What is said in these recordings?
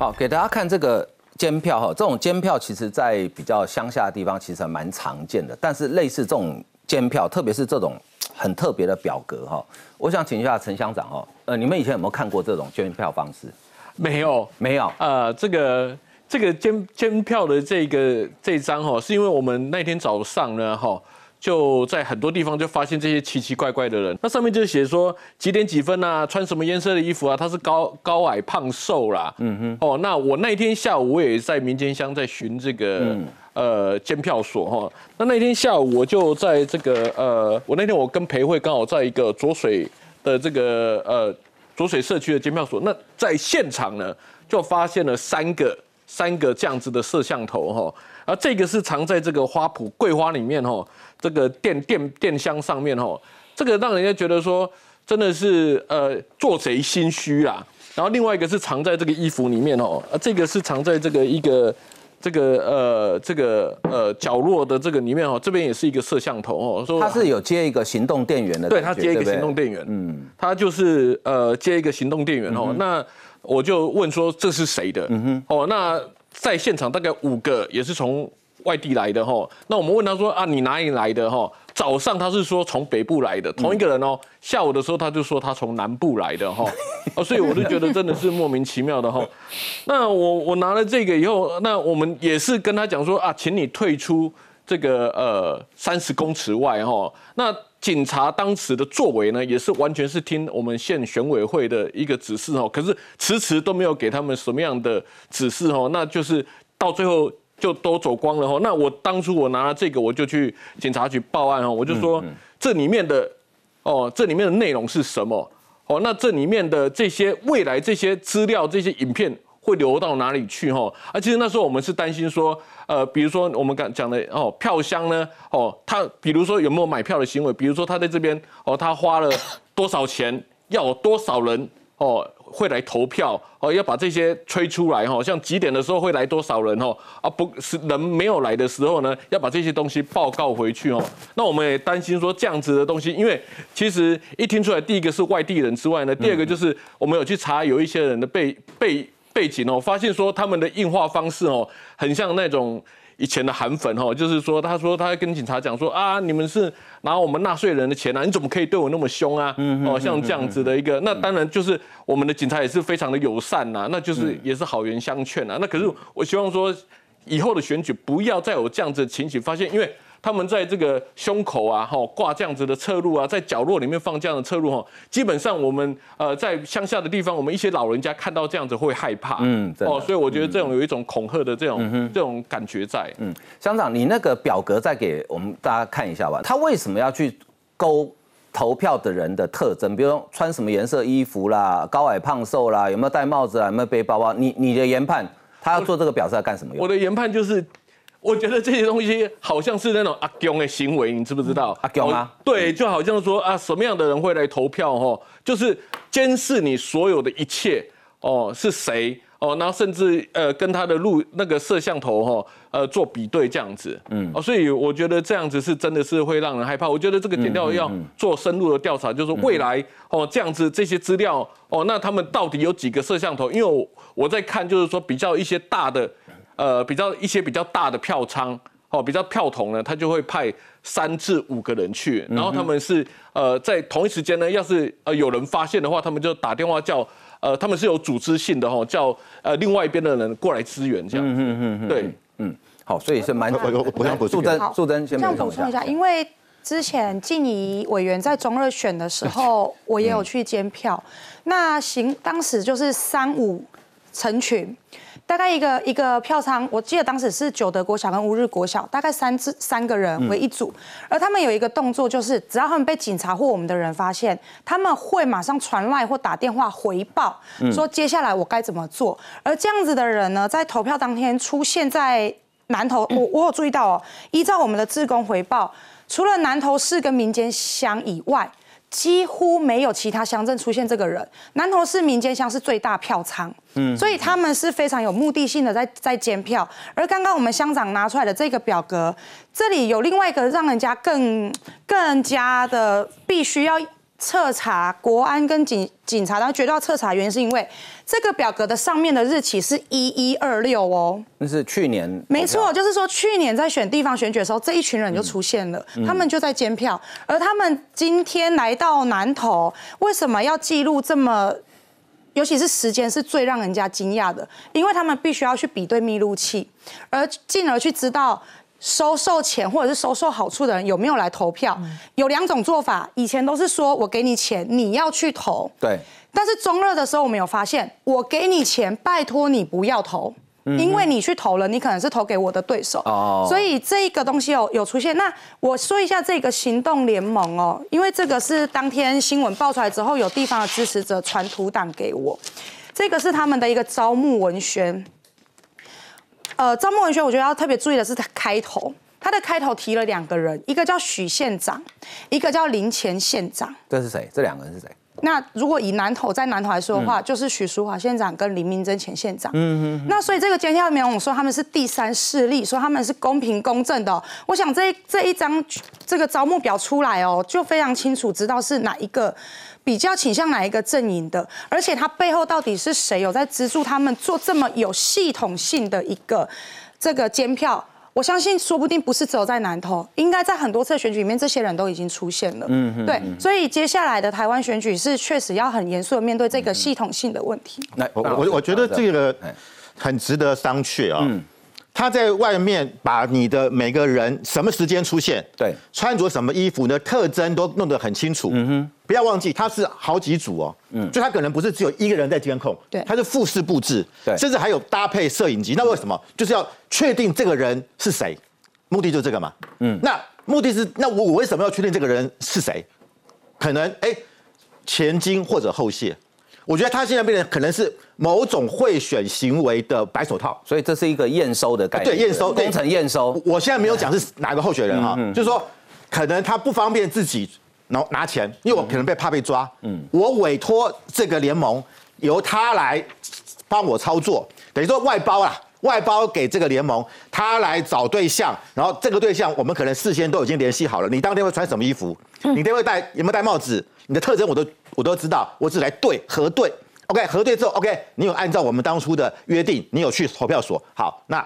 好，给大家看这个监票哈，这种监票其实在比较乡下的地方其实蛮常见的，但是类似这种监票，特别是这种很特别的表格哈，我想请一下陈乡长哈，呃，你们以前有没有看过这种监票方式？没有，没有，呃，这个这个监监票的这个这张哈，是因为我们那天早上呢哈。就在很多地方就发现这些奇奇怪怪的人，那上面就写说几点几分啊，穿什么颜色的衣服啊，他是高高矮胖瘦啦，嗯哼，哦，那我那天下午我也在民间乡在巡这个呃监票所哈，那那天下午我就在这个呃，我那天我跟裴慧刚好在一个浊水的这个呃浊水社区的监票所，那在现场呢就发现了三个三个这样子的摄像头哈，而这个是藏在这个花圃桂花里面哈。这个电电电箱上面哦，这个让人家觉得说真的是呃做贼心虚啦。然后另外一个是藏在这个衣服里面哦，啊这个是藏在这个一个这个呃这个呃角落的这个里面哦，这边也是一个摄像头哦，说它是有接一个行动电源的，对，它接一个行动电源，嗯，它就是呃接一个行动电源哦。那我就问说这是谁的？嗯哼，哦，那在现场大概五个也是从。外地来的哈，那我们问他说啊，你哪里来的哈？早上他是说从北部来的，同一个人哦。下午的时候他就说他从南部来的哈，哦，所以我就觉得真的是莫名其妙的哈。那我我拿了这个以后，那我们也是跟他讲说啊，请你退出这个呃三十公尺外哈。那警察当时的作为呢，也是完全是听我们县选委会的一个指示哦，可是迟迟都没有给他们什么样的指示哦，那就是到最后。就都走光了哈，那我当初我拿了这个，我就去警察局报案哈，我就说这里面的哦，这里面的内容是什么？哦，那这里面的这些未来这些资料、这些影片会流到哪里去哈？啊，其实那时候我们是担心说，呃，比如说我们刚讲的哦，票箱呢，哦，他比如说有没有买票的行为？比如说他在这边哦，他花了多少钱？要有多少人？哦。会来投票哦，要把这些吹出来哈，像几点的时候会来多少人哦，啊不是人没有来的时候呢，要把这些东西报告回去哦。那我们也担心说这样子的东西，因为其实一听出来，第一个是外地人之外呢，第二个就是我们有去查有一些人的背背背景哦，发现说他们的硬化方式哦，很像那种。以前的韩粉哈，就是说，他说他跟警察讲说啊，你们是拿我们纳税人的钱啊，你怎么可以对我那么凶啊？哦，像这样子的一个，那当然就是我们的警察也是非常的友善呐，那就是也是好言相劝呐。那可是我希望说，以后的选举不要再有这样子的情形发现，因为。他们在这个胸口啊，哈挂这样子的侧录啊，在角落里面放这样的侧录哈，基本上我们呃在乡下的地方，我们一些老人家看到这样子会害怕，嗯，哦，所以我觉得这种有一种恐吓的这种这种感觉在。嗯，乡长，你那个表格再给我们大家看一下吧。他为什么要去勾投票的人的特征？比如说穿什么颜色衣服啦，高矮胖瘦啦，有没有戴帽子啊，有没有背包包？你你的研判，他要做这个表是要干什么用？我的研判就是。我觉得这些东西好像是那种阿公的行为，你知不知道？阿公啊，对，就好像说啊，什么样的人会来投票？哈，就是监视你所有的一切哦，是谁哦？然后甚至呃，跟他的录那个摄像头哈，呃，做比对这样子。嗯，哦，所以我觉得这样子是真的是会让人害怕。我觉得这个点调要做深入的调查，就是未来哦，这样子这些资料哦，那他们到底有几个摄像头？因为我我在看，就是说比较一些大的。呃，比较一些比较大的票仓哦，比较票筒呢，他就会派三至五个人去，然后他们是呃在同一时间呢，要是呃有人发现的话，他们就打电话叫呃他们是有组织性的哈，叫呃另外一边的人过来支援这样。嗯嗯嗯对，嗯，好，所以是蛮我想补素贞素贞先补充一下，因为之前静怡委员在中二选的时候，我也有去监票，那行当时就是三五成群。大概一个一个票仓，我记得当时是九德国小跟乌日国小，大概三至三个人为一组，而他们有一个动作，就是只要他们被警察或我们的人发现，他们会马上传赖或打电话回报，说接下来我该怎么做。而这样子的人呢，在投票当天出现在南投，我我有注意到哦，依照我们的自工回报，除了南投市跟民间乡以外。几乎没有其他乡镇出现这个人。南投市民间乡是最大票仓，嗯，所以他们是非常有目的性的在在监票。而刚刚我们乡长拿出来的这个表格，这里有另外一个让人家更更加的必须要彻查国安跟警警察，然后绝对要彻查，原因是因为这个表格的上面的日期是一一二六哦。那是去年，没错，就是说去年在选地方选举的时候，这一群人就出现了，他们就在监票，而他们今天来到南投，为什么要记录这么？尤其是时间是最让人家惊讶的，因为他们必须要去比对密录器，而进而去知道。收受钱或者是收受好处的人有没有来投票？有两种做法，以前都是说我给你钱，你要去投。对。但是中二的时候，我们有发现，我给你钱，拜托你不要投，因为你去投了，你可能是投给我的对手。哦。所以这一个东西有有出现。那我说一下这个行动联盟哦，因为这个是当天新闻爆出来之后，有地方的支持者传图档给我，这个是他们的一个招募文宣。呃，招募文宣，我觉得要特别注意的是，它开头，它的开头提了两个人，一个叫许县长，一个叫林前县长。这是谁？这两个人是谁？那如果以南投在南投来说的话，就是许淑华县长跟林明珍前县长。嗯嗯。那所以这个监票联盟说他们是第三势力，说他们是公平公正的。我想这这一张这个招募表出来哦，就非常清楚知道是哪一个。比较倾向哪一个阵营的，而且他背后到底是谁有在资助他们做这么有系统性的一个这个监票？我相信说不定不是只有在南投，应该在很多次选举里面，这些人都已经出现了。嗯，对，所以接下来的台湾选举是确实要很严肃的面对这个系统性的问题。那我我我觉得这个很值得商榷啊。他在外面把你的每个人什么时间出现，对，穿着什么衣服的特征都弄得很清楚。嗯哼，不要忘记他是好几组哦。嗯，就他可能不是只有一个人在监控，对，他是复式布置，对，甚至还有搭配摄影机。那为什么？就是要确定这个人是谁，目的就是这个嘛。嗯，那目的是那我我为什么要确定这个人是谁？可能哎，前金或者后谢。我觉得他现在变成可能是某种贿选行为的白手套，所以这是一个验收的概念。对，验收工程验收。我现在没有讲是哪个候选人哈，就是说可能他不方便自己拿拿钱，因为我可能被怕被抓。嗯，我委托这个联盟由他来帮我操作，等于说外包啦，外包给这个联盟，他来找对象，然后这个对象我们可能事先都已经联系好了，你当天会穿什么衣服，你天会戴有没有戴帽子，你的特征我都。我都知道，我只来对核对，OK，核对之后，OK，你有按照我们当初的约定，你有去投票所，好，那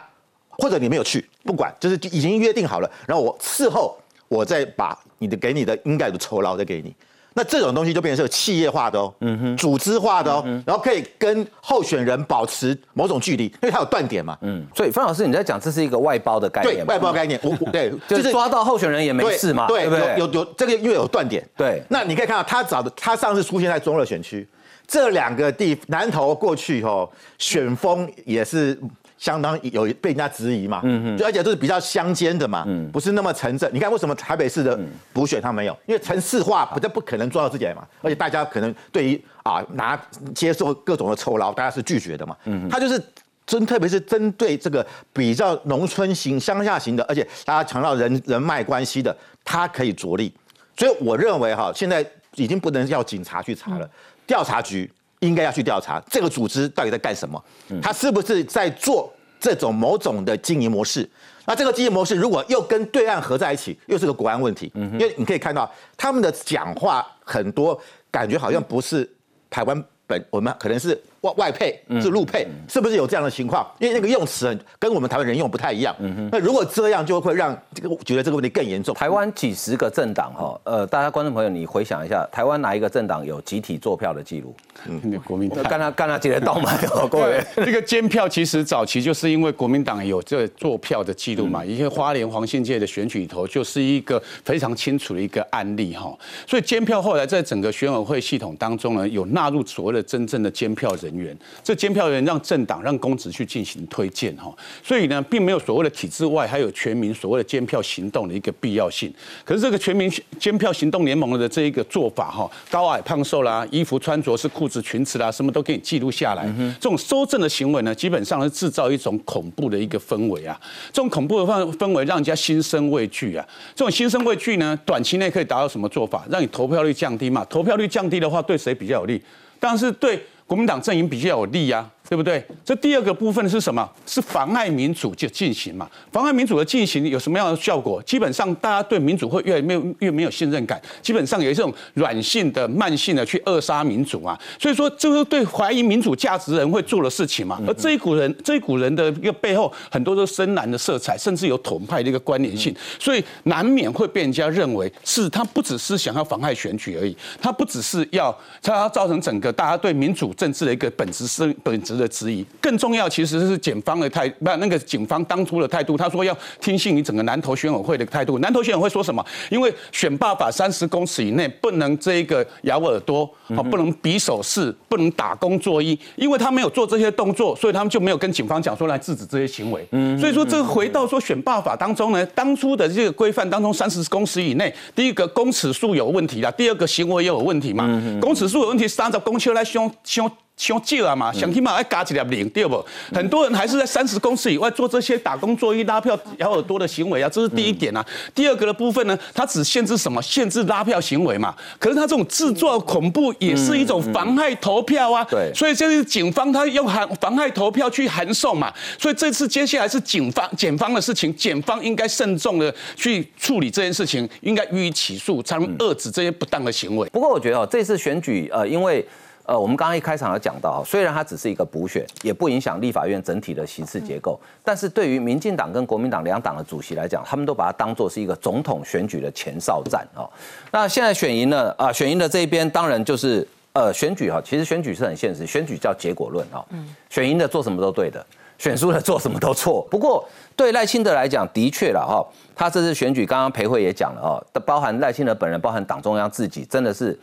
或者你没有去，不管，就是已经约定好了，然后我事后我再把你的给你的应该的酬劳再给你。那这种东西就变成是企业化的哦，嗯哼，组织化的哦，然后可以跟候选人保持某种距离，因为它有断点嘛，嗯，所以范老师你在讲这是一个外包的概念，对，外包概念，我 对，就是抓到候选人也没事嘛，对，有有有这个因为有断点，对，那你可以看到他找的，他上次出现在中热选区，这两个地南投过去哦，选风也是。相当有被人家质疑嘛，嗯嗯，就而且都是比较乡间的嘛，嗯，不是那么城镇。你看为什么台北市的补选他没有？因为城市化不，这不可能做到这点嘛。而且大家可能对于啊拿接受各种的酬劳，大家是拒绝的嘛。嗯，他就是针，特别是针对这个比较农村型、乡下型的，而且大家强调人人脉关系的，他可以着力。所以我认为哈，现在已经不能要警察去查了，调查局。应该要去调查这个组织到底在干什么，他是不是在做这种某种的经营模式？那这个经营模式如果又跟对岸合在一起，又是个国安问题。因为你可以看到他们的讲话很多，感觉好像不是台湾本，我们可能是。外外配是陆配，是不是有这样的情况？因为那个用词跟我们台湾人用不太一样。那如果这样，就会让这个觉得这个问题更严重。台湾几十个政党哈，呃，大家观众朋友，你回想一下，台湾哪一个政党有集体坐票的记录？嗯，国民党。干他干他几人倒买哦，各位。这个监票其实早期就是因为国民党有这坐票的记录嘛，一些花莲黄信界的选举里头就是一个非常清楚的一个案例哈。所以监票后来在整个选委会系统当中呢，有纳入所谓的真正的监票人员，这监票员让政党让公职去进行推荐哈，所以呢，并没有所谓的体制外还有全民所谓的监票行动的一个必要性。可是这个全民监票行动联盟的这一个做法哈，高矮胖瘦啦，衣服穿着是裤子裙子啦，什么都给你记录下来。这种收证的行为呢，基本上是制造一种恐怖的一个氛围啊。这种恐怖的氛氛围让人家心生畏惧啊。这种心生畏惧呢，短期内可以达到什么做法？让你投票率降低嘛？投票率降低的话，对谁比较有利？当然是对。国民党阵营比较有利呀，对不对？这第二个部分是什么？是妨碍民主就进行嘛？妨碍民主的进行有什么样的效果？基本上大家对民主会越来越越没有信任感，基本上有一种软性的、慢性的去扼杀民主啊。所以说，这是对怀疑民主价值的人会做的事情嘛。而这一股人，这一股人的一个背后，很多都深蓝的色彩，甚至有统派的一个关联性，所以难免会被人家认为是他不只是想要妨碍选举而已，他不只是要他要造成整个大家对民主政治的一个本质是本质。的质疑更重要，其实是检方的态，不，那个警方当初的态度。他说要听信你整个南投选委会的态度。南投选委会说什么？因为选罢法三十公尺以内不能这个咬耳朵，啊，不能比手势，不能打工作揖，因为他没有做这些动作，所以他们就没有跟警方讲说来制止这些行为。嗯，所以说这个回到说选罢法当中呢，当初的这个规范当中，三十公尺以内，第一个公尺数有问题啦，第二个行为也有问题嘛。公尺数有问题，三十公尺来凶凶。想少啊嘛，想起码要加一粒零，对不？很多人还是在三十公尺以外做这些打工、作揖、拉票、咬耳朵的行为啊，这是第一点啊。第二个的部分呢，它只限制什么？限制拉票行为嘛。可是它这种制作恐怖也是一种妨害投票啊。对。所以这是警方他用函妨害投票去函送嘛。所以这次接下来是警方、检方的事情，检方应该慎重的去处理这件事情，应该予以起诉，才能遏制这些不当的行为。不过我觉得哦，这次选举呃，因为。呃，我们刚刚一开场有讲到，虽然它只是一个补选，也不影响立法院整体的席次结构，但是对于民进党跟国民党两党的主席来讲，他们都把它当做是一个总统选举的前哨战啊。那现在选赢了啊，选赢的这一边当然就是呃选举哈，其实选举是很现实，选举叫结果论啊。嗯。选赢的做什么都对的，选输的做什么都错。不过对赖清德来讲，的确了哈，他这次选举刚刚裴慧也讲了哦，包含赖清德本人，包含党中央自己，真的是。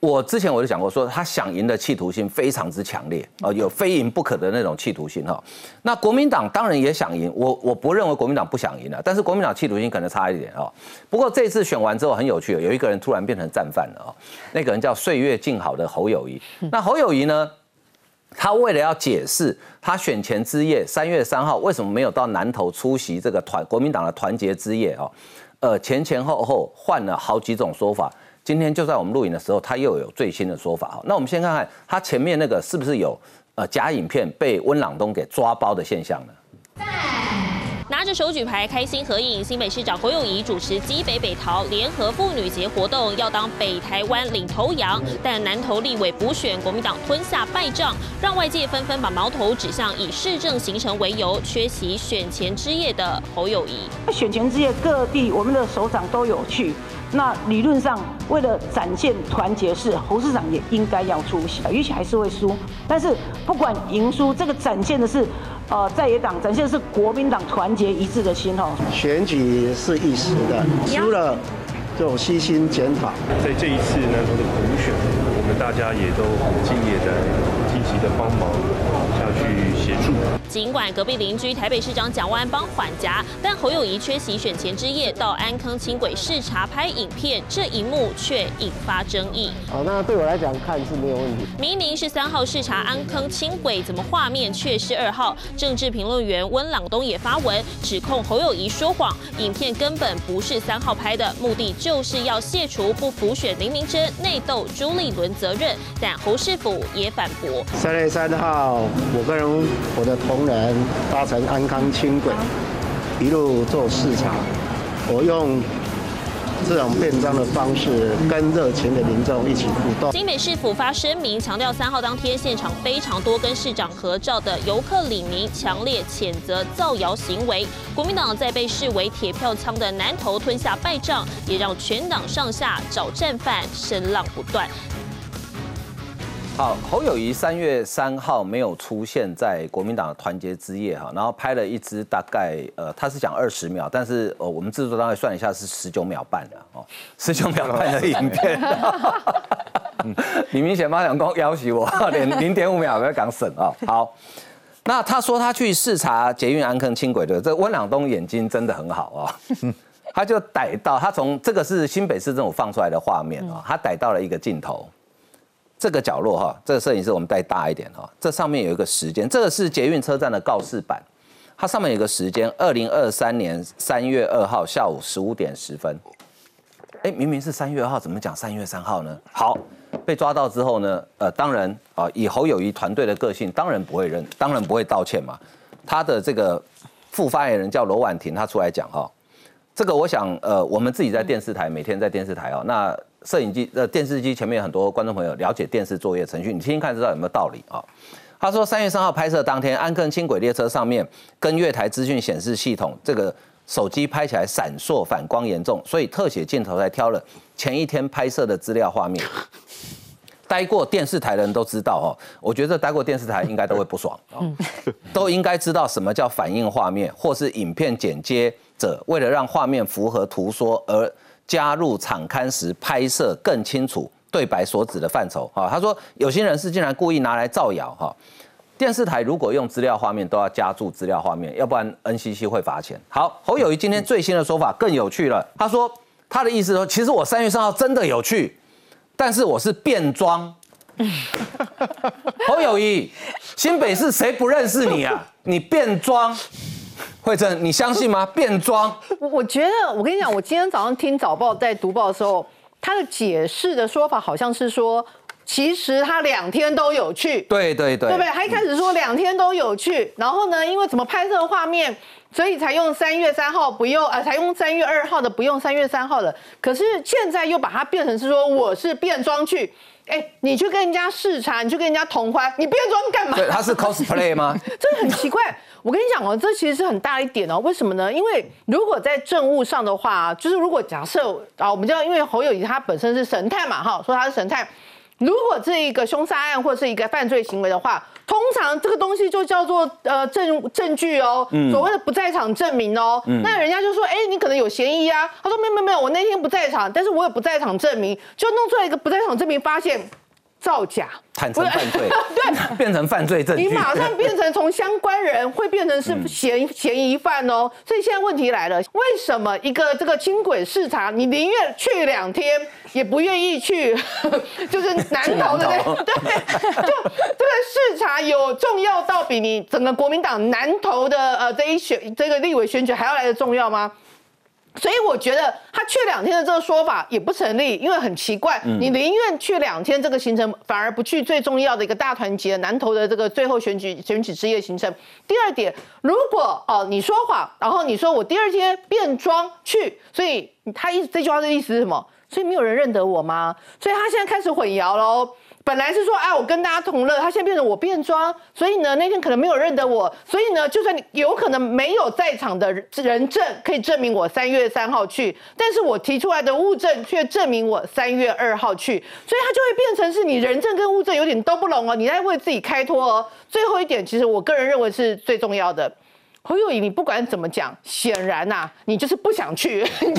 我之前我就讲过，说他想赢的企图心非常之强烈，哦，有非赢不可的那种企图心哈。那国民党当然也想赢，我我不认为国民党不想赢了，但是国民党企图心可能差一点哦。不过这次选完之后很有趣，有一个人突然变成战犯了哦，那个人叫岁月静好的侯友谊。那侯友谊呢，他为了要解释他选前之夜三月三号为什么没有到南投出席这个团国民党的团结之夜哦，呃前前后后换了好几种说法。今天就在我们录影的时候，他又有最新的说法哈。那我们先看看他前面那个是不是有呃假影片被温朗东给抓包的现象呢？拿着手举牌开心合影，新北市长侯友谊主持基北北桃联合妇女节活动，要当北台湾领头羊，但南投立委补选国民党吞下败仗，让外界纷纷把矛头指向以市政行程为由缺席选前之夜的侯友谊。选前之夜各地我们的首长都有去。那理论上，为了展现团结，是侯市长也应该要出席，也许还是会输，但是不管赢输，这个展现的是，呃，在野党展现的是国民党团结一致的心哦。选举是一时的，输了就悉心检讨。在这一次呢，的补选，我们大家也都很敬业的。积极的帮忙。尽管隔壁邻居台北市长蒋万安帮缓颊，但侯友谊缺席选前之夜到安坑轻轨视察拍影片，这一幕却引发争议。好，那对我来讲看是没有问题。明明是三号视察安坑轻轨，怎么画面却是二号？政治评论员温朗东也发文指控侯友谊说谎，影片根本不是三号拍的，目的就是要卸除不服选林明珍、内斗朱立伦责任。但侯世府也反驳。三月三号，我个人我的同仁搭乘安康轻轨，一路做视察。我用这种便装的方式，跟热情的民众一起互动。新北市府发声明，强调三号当天现场非常多跟市长合照的游客李明，强烈谴责造谣行为。国民党在被视为铁票仓的南投吞下败仗，也让全党上下找战犯，声浪不断。好，侯友谊三月三号没有出现在国民党的团结之夜哈，然后拍了一支大概呃，他是讲二十秒，但是呃，我们制作单位算一下是十九秒半的哦，十九秒半的影片。你明显发想光要挟我，连零点五秒不要讲省啊。好，那他说他去视察捷运安坑轻轨的，这温朗东眼睛真的很好啊，他就逮到他从这个是新北市政府放出来的画面啊，他逮到了一个镜头。这个角落哈，这个摄影师我们带大一点哈，这上面有一个时间，这个是捷运车站的告示板，它上面有个时间，二零二三年三月二号下午十五点十分。哎，明明是三月二号，怎么讲三月三号呢？好，被抓到之后呢，呃，当然啊，以侯友谊团队的个性，当然不会认，当然不会道歉嘛。他的这个副发言人叫罗婉婷，他出来讲哈，这个我想，呃，我们自己在电视台每天在电视台哦，那摄影机、呃电视机前面很多观众朋友了解电视作业程序，你听听看，知道有没有道理啊？他说，三月三号拍摄当天，安坑轻轨列车上面跟月台资讯显示系统这个手机拍起来闪烁反光严重，所以特写镜头才挑了前一天拍摄的资料画面。待过电视台的人都知道哦，我觉得待过电视台应该都会不爽哦，都应该知道什么叫反应画面，或是影片剪接者为了让画面符合图说而加入场刊时拍摄更清楚对白所指的范畴哈。他说有些人是竟然故意拿来造谣哈。电视台如果用资料画面都要加注资料画面，要不然 NCC 会罚钱。好，侯友谊今天最新的说法更有趣了，他说他的意思说，其实我三月三号真的有去。但是我是变装，侯友谊，新北市谁不认识你啊？你变装，慧珍，你相信吗？变装，我我觉得，我跟你讲，我今天早上听早报在读报的时候，他的解释的说法好像是说，其实他两天都有去，对对对，对不对？他一开始说两天都有去，然后呢，因为怎么拍摄画面，所以才用三月三号不用，呃，才用三月二号的，不用三月三号的。可是现在又把它变成是说我是变装去，哎，你去跟人家视察，你去跟人家同欢，你变装干嘛？对，他是 cosplay 吗？这很奇怪。我跟你讲哦，这其实是很大一点哦。为什么呢？因为如果在政务上的话，就是如果假设啊，我们知道，因为侯友谊他本身是神探嘛，哈，说他是神探。如果这一个凶杀案或是一个犯罪行为的话，通常这个东西就叫做呃证证据哦，所谓的不在场证明哦。那人家就说，哎，你可能有嫌疑啊。他说，没有没有没有，我那天不在场，但是我有不在场证明，就弄出来一个不在场证明，发现。造假，坦诚犯罪，对，变成犯罪证据，你马上变成从相关人会变成是嫌嫌疑犯哦。所以现在问题来了，为什么一个这个轻轨视察，你宁愿去两天，也不愿意去，就是南投的对，就这个视察有重要到比你整个国民党南投的呃这一选这个立委选举还要来的重要吗？所以我觉得他去两天的这个说法也不成立，因为很奇怪，你宁愿去两天这个行程，反而不去最重要的一个大团结南投的这个最后选举选举之夜行程。第二点，如果哦你说谎，然后你说我第二天变装去，所以他意这句话的意思是什么？所以没有人认得我吗？所以他现在开始混淆喽。本来是说，哎，我跟大家同乐，他现在变成我变装，所以呢，那天可能没有认得我，所以呢，就算你有可能没有在场的人证可以证明我三月三号去，但是我提出来的物证却证明我三月二号去，所以他就会变成是你人证跟物证有点都不拢哦，你在为自己开脱哦。最后一点，其实我个人认为是最重要的。侯友谊，你不管怎么讲，显然呐，你就是不想去，不然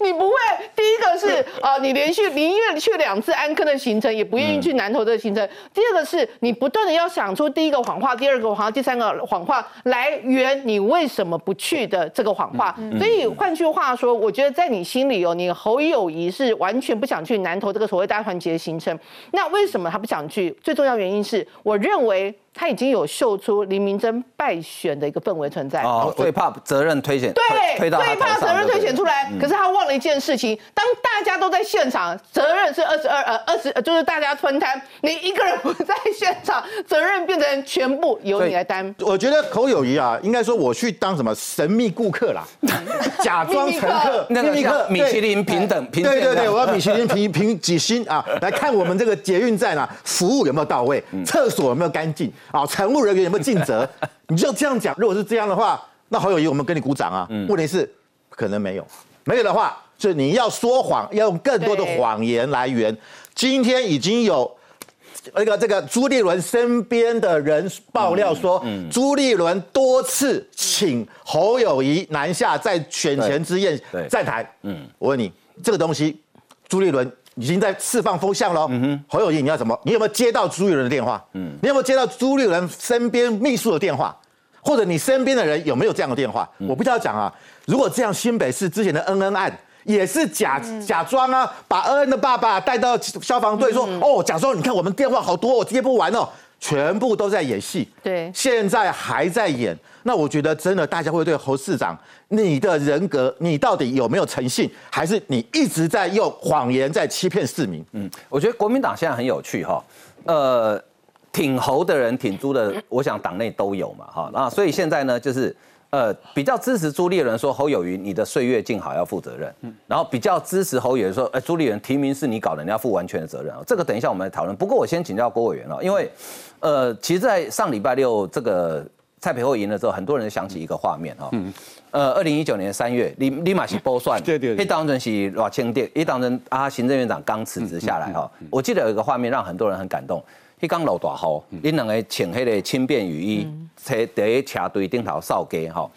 你不会。第一个是 呃，你连续宁愿去两次安坑的行程，也不愿意去南投的行程。第二个是你不断的要想出第一个谎话、第二个谎话、第三个谎话来圆你为什么不去的这个谎话。所以换句话说，我觉得在你心里哦，你侯友谊是完全不想去南投这个所谓大团结行程。那为什么他不想去？最重要原因是，我认为。他已经有秀出林明珍败选的一个氛围存在，哦，最怕责任推选，对，最怕责任推选出来。可是他忘了一件事情，当大家都在现场，责任是二十二呃二十，就是大家分摊，你一个人不在现场，责任变成全部由你来担。我觉得口友谊啊，应该说我去当什么神秘顾客啦，假装乘客，秘密客，米其林平等平对对对，我要米其林评评几星啊，来看我们这个捷运站啊，服务有没有到位，厕所有没有干净。啊，乘务人员有没有尽责？你就这样讲。如果是这样的话，那侯友谊，我们跟你鼓掌啊。问题是可能没有，没有的话，就你要说谎，要用更多的谎言来圆。今天已经有那个这个朱立伦身边的人爆料说，朱立伦多次请侯友谊南下，在选前之宴站台。嗯，我问你，这个东西，朱立伦。已经在释放风向喽。侯友谊，你要什么？你有没有接到朱立伦的电话？嗯，你有没有接到朱立伦身边秘书的电话？或者你身边的人有没有这样的电话？我不知道讲啊。如果这样，新北市之前的恩恩案也是假假装啊，把恩恩的爸爸带到消防队说，哦，假装你看我们电话好多，我接不完哦。全部都在演戏，对现在还在演。那我觉得真的大家会对侯市长你的人格，你到底有没有诚信，还是你一直在用谎言在欺骗市民？嗯，我觉得国民党现在很有趣哈，呃，挺侯的人、挺猪的，我想党内都有嘛哈。那所以现在呢，就是呃比较支持朱立伦说侯友谊你的岁月静好要负责任，嗯然后比较支持侯友谊说，哎朱立伦提名是你搞的，你要负完全的责任。这个等一下我们来讨论。不过我先请教郭委员哦，因为呃其实，在上礼拜六这个。蔡培慧赢了之后，很多人想起一个画面哈，呃，二零一九年三月，立立马是波算，对对，一当人是老清店，一当人啊，行政院长刚辞职下来哈，我记得有一个画面让很多人很感动，一刚落大号，你两个请黑的轻便雨衣，在在车队顶头扫街哈，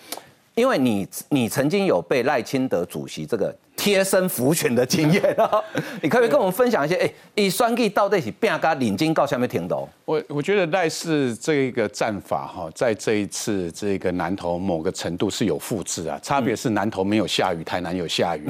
因为你你曾经有被赖清德主席这个。贴身服选的经验啊，你可不可以跟我们分享一些？哎，以双 G 到底是变个领巾告下面停的？我我觉得赖氏这个战法哈，在这一次这个南投某个程度是有复制啊，差别是南投没有下雨，台南有下雨。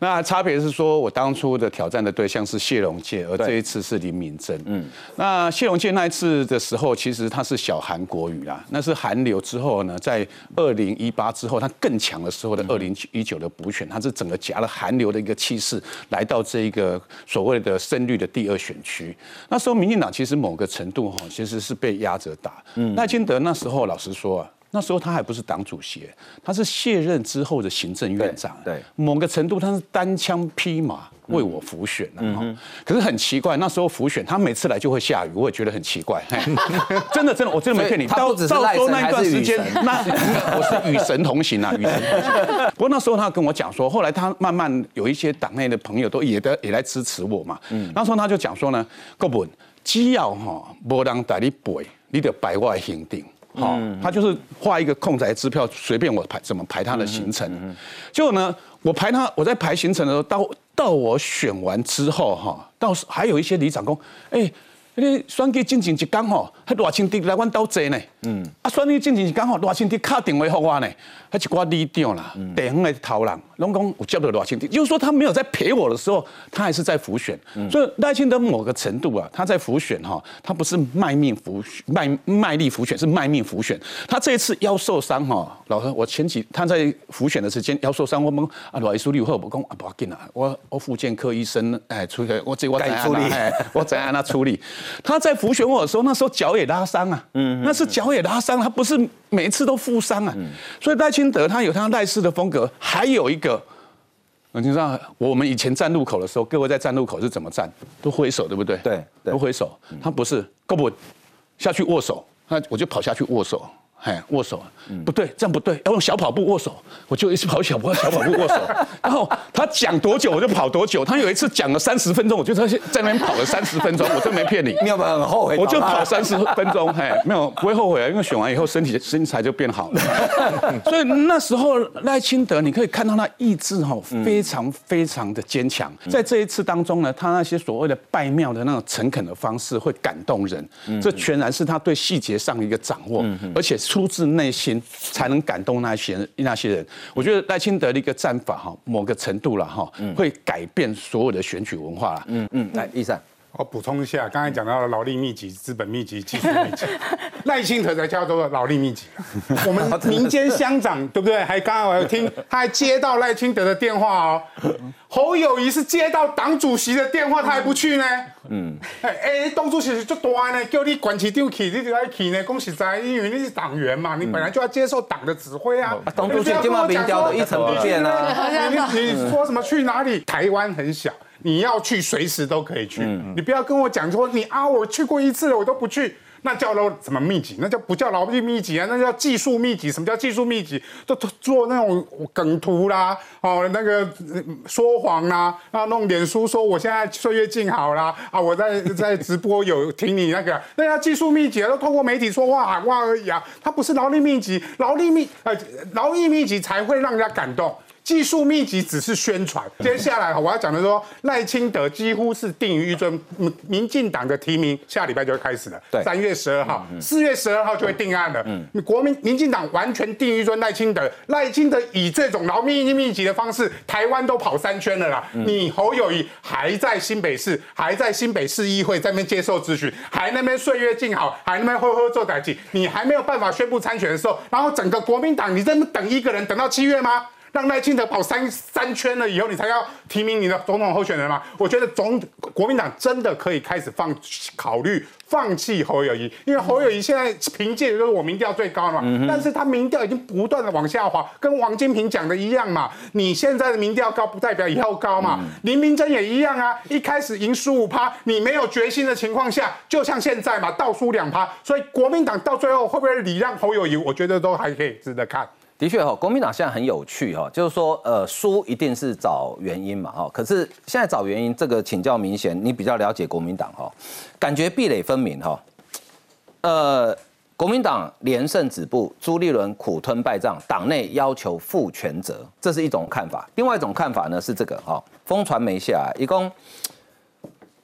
那差别是说我当初的挑战的对象是谢龙介，而这一次是林敏珍。嗯，那谢龙介那一次的时候，其实他是小韩国语啦，那是韩流之后呢，在二零一八之后他更强的时候的二零一九的补选，他是。整个夹了韩流的一个气势，来到这一个所谓的深绿的第二选区。那时候，民进党其实某个程度哈，其实是被压着打。嗯赖清德那时候，老实说啊。那时候他还不是党主席，他是卸任之后的行政院长。对，某个程度他是单枪匹马为我辅选的。嗯可是很奇怪，那时候辅选他每次来就会下雨，我也觉得很奇怪。真的真的，我真的没骗你。到到说那一段时间，那 我是与神同行啊，与神同行。不过那时候他跟我讲说，后来他慢慢有一些党内的朋友都也的也来支持我嘛。嗯。那时候他就讲说呢，各本只要哈无人带你背，你就摆我行定。好，他就是画一个空白支票，随便我排怎么排他的行程。结果呢，我排他，我在排行程的时候，到到我选完之后，哈，到还有一些里长工，哎。你选举进行一刚吼，迄偌清滴来阮兜坐呢。嗯。啊，选举进行一刚吼，偌清滴敲电话给我呢。迄一寡里长啦，地方的头人，拢讲有接到偌清滴，就是说他没有在陪我的时候，他还是在浮选。所以赖清德某个程度啊，他在浮选哈，他不是卖命浮卖卖力浮选，是卖命浮选。他这一次腰受伤哈，老何，我前几他在浮选的时间腰受伤，我们啊罗伊苏利后我讲啊不要紧啊，我我复健科医生哎出去，我这我怎样处理？我怎样他处理？他在浮选我的时候，那时候脚也拉伤啊，嗯，那是脚也拉伤，他不是每一次都负伤啊，所以赖清德他有他赖氏的风格，还有一个，你知道我们以前站路口的时候，各位在站路口是怎么站？都挥手，对不对？对，都挥手。他不是，够不下去握手，那我就跑下去握手。哎，握手，不对，这样不对，要用小跑步握手，我就一直跑小跑小跑步握手。然后他讲多久我就跑多久，他有一次讲了三十分钟，我就在在那边跑了三十分钟，我真没骗你。你有没有很后悔？我就跑三十分钟，嘿，没有不会后悔啊，因为选完以后身体身材就变好了。所以那时候赖清德，你可以看到他意志哈非常非常的坚强。在这一次当中呢，他那些所谓的拜庙的那种诚恳的方式会感动人，这全然是他对细节上的一个掌握，而且。出自内心才能感动那些那些人。我觉得赖清德的一个战法哈，某个程度了哈，会改变所有的选举文化了。嗯嗯，来，医生。我补充一下，刚才讲到了劳力密集、资本密集、技术密集，赖清德才叫做劳力密集。我们民间乡长对不对？还刚刚我有听，他还接到赖清德的电话哦。侯友谊是接到党主席的电话，他还不去呢。嗯，哎，党主席就多呢，叫你管其丢去，你就要去呢。恭喜在，因为你是党员嘛，你本来就要接受党的指挥啊。党主席电话民调的一成不变啊。你你说什么去哪里？台湾很小。你要去随时都可以去，你不要跟我讲说你啊，我去过一次了，我都不去，那叫劳什么密集？那叫不叫劳力密集啊？那叫技术密集。什么叫技术密集？都做那种梗图啦，哦，那个说谎啦，啊，弄脸书说我现在岁月静好啦，啊，我在在直播有听你那个，那叫技术密集，都通过媒体说话喊话而已啊，它不是劳力密集，劳力密呃劳力密集才会让人家感动。技术密集只是宣传。接下来我要讲的说，赖清德几乎是定于一尊，民民进党的提名下礼拜就会开始了，对三月十二号，四月十二号就会定案了。嗯，国民民进党完全定于一尊赖清德，赖清德以这种劳密密集的方式，台湾都跑三圈了啦。你侯友谊还在新北市，还在新北市议会在那边接受咨询，还那边岁月静好，还那边呵呵做代记，你还没有办法宣布参选的时候，然后整个国民党，你在那等一个人等到七月吗？让赖清德跑三三圈了以后，你才要提名你的总统候选人吗？我觉得总国民党真的可以开始放考虑放弃侯友谊，因为侯友谊现在凭借的就是我民调最高了嘛，但是他民调已经不断的往下滑，跟王金平讲的一样嘛，你现在的民调高不代表以后高嘛，林明珍也一样啊，一开始赢十五趴，你没有决心的情况下，就像现在嘛，倒输两趴，所以国民党到最后会不会礼让侯友谊，我觉得都还可以值得看。的确哈，国民党现在很有趣哈，就是说，呃，输一定是找原因嘛哈。可是现在找原因，这个请教明显，你比较了解国民党哈，感觉壁垒分明哈。呃，国民党连胜止步，朱立伦苦吞败仗，党内要求负全责，这是一种看法。另外一种看法呢是这个哈，风传媒下来，一共，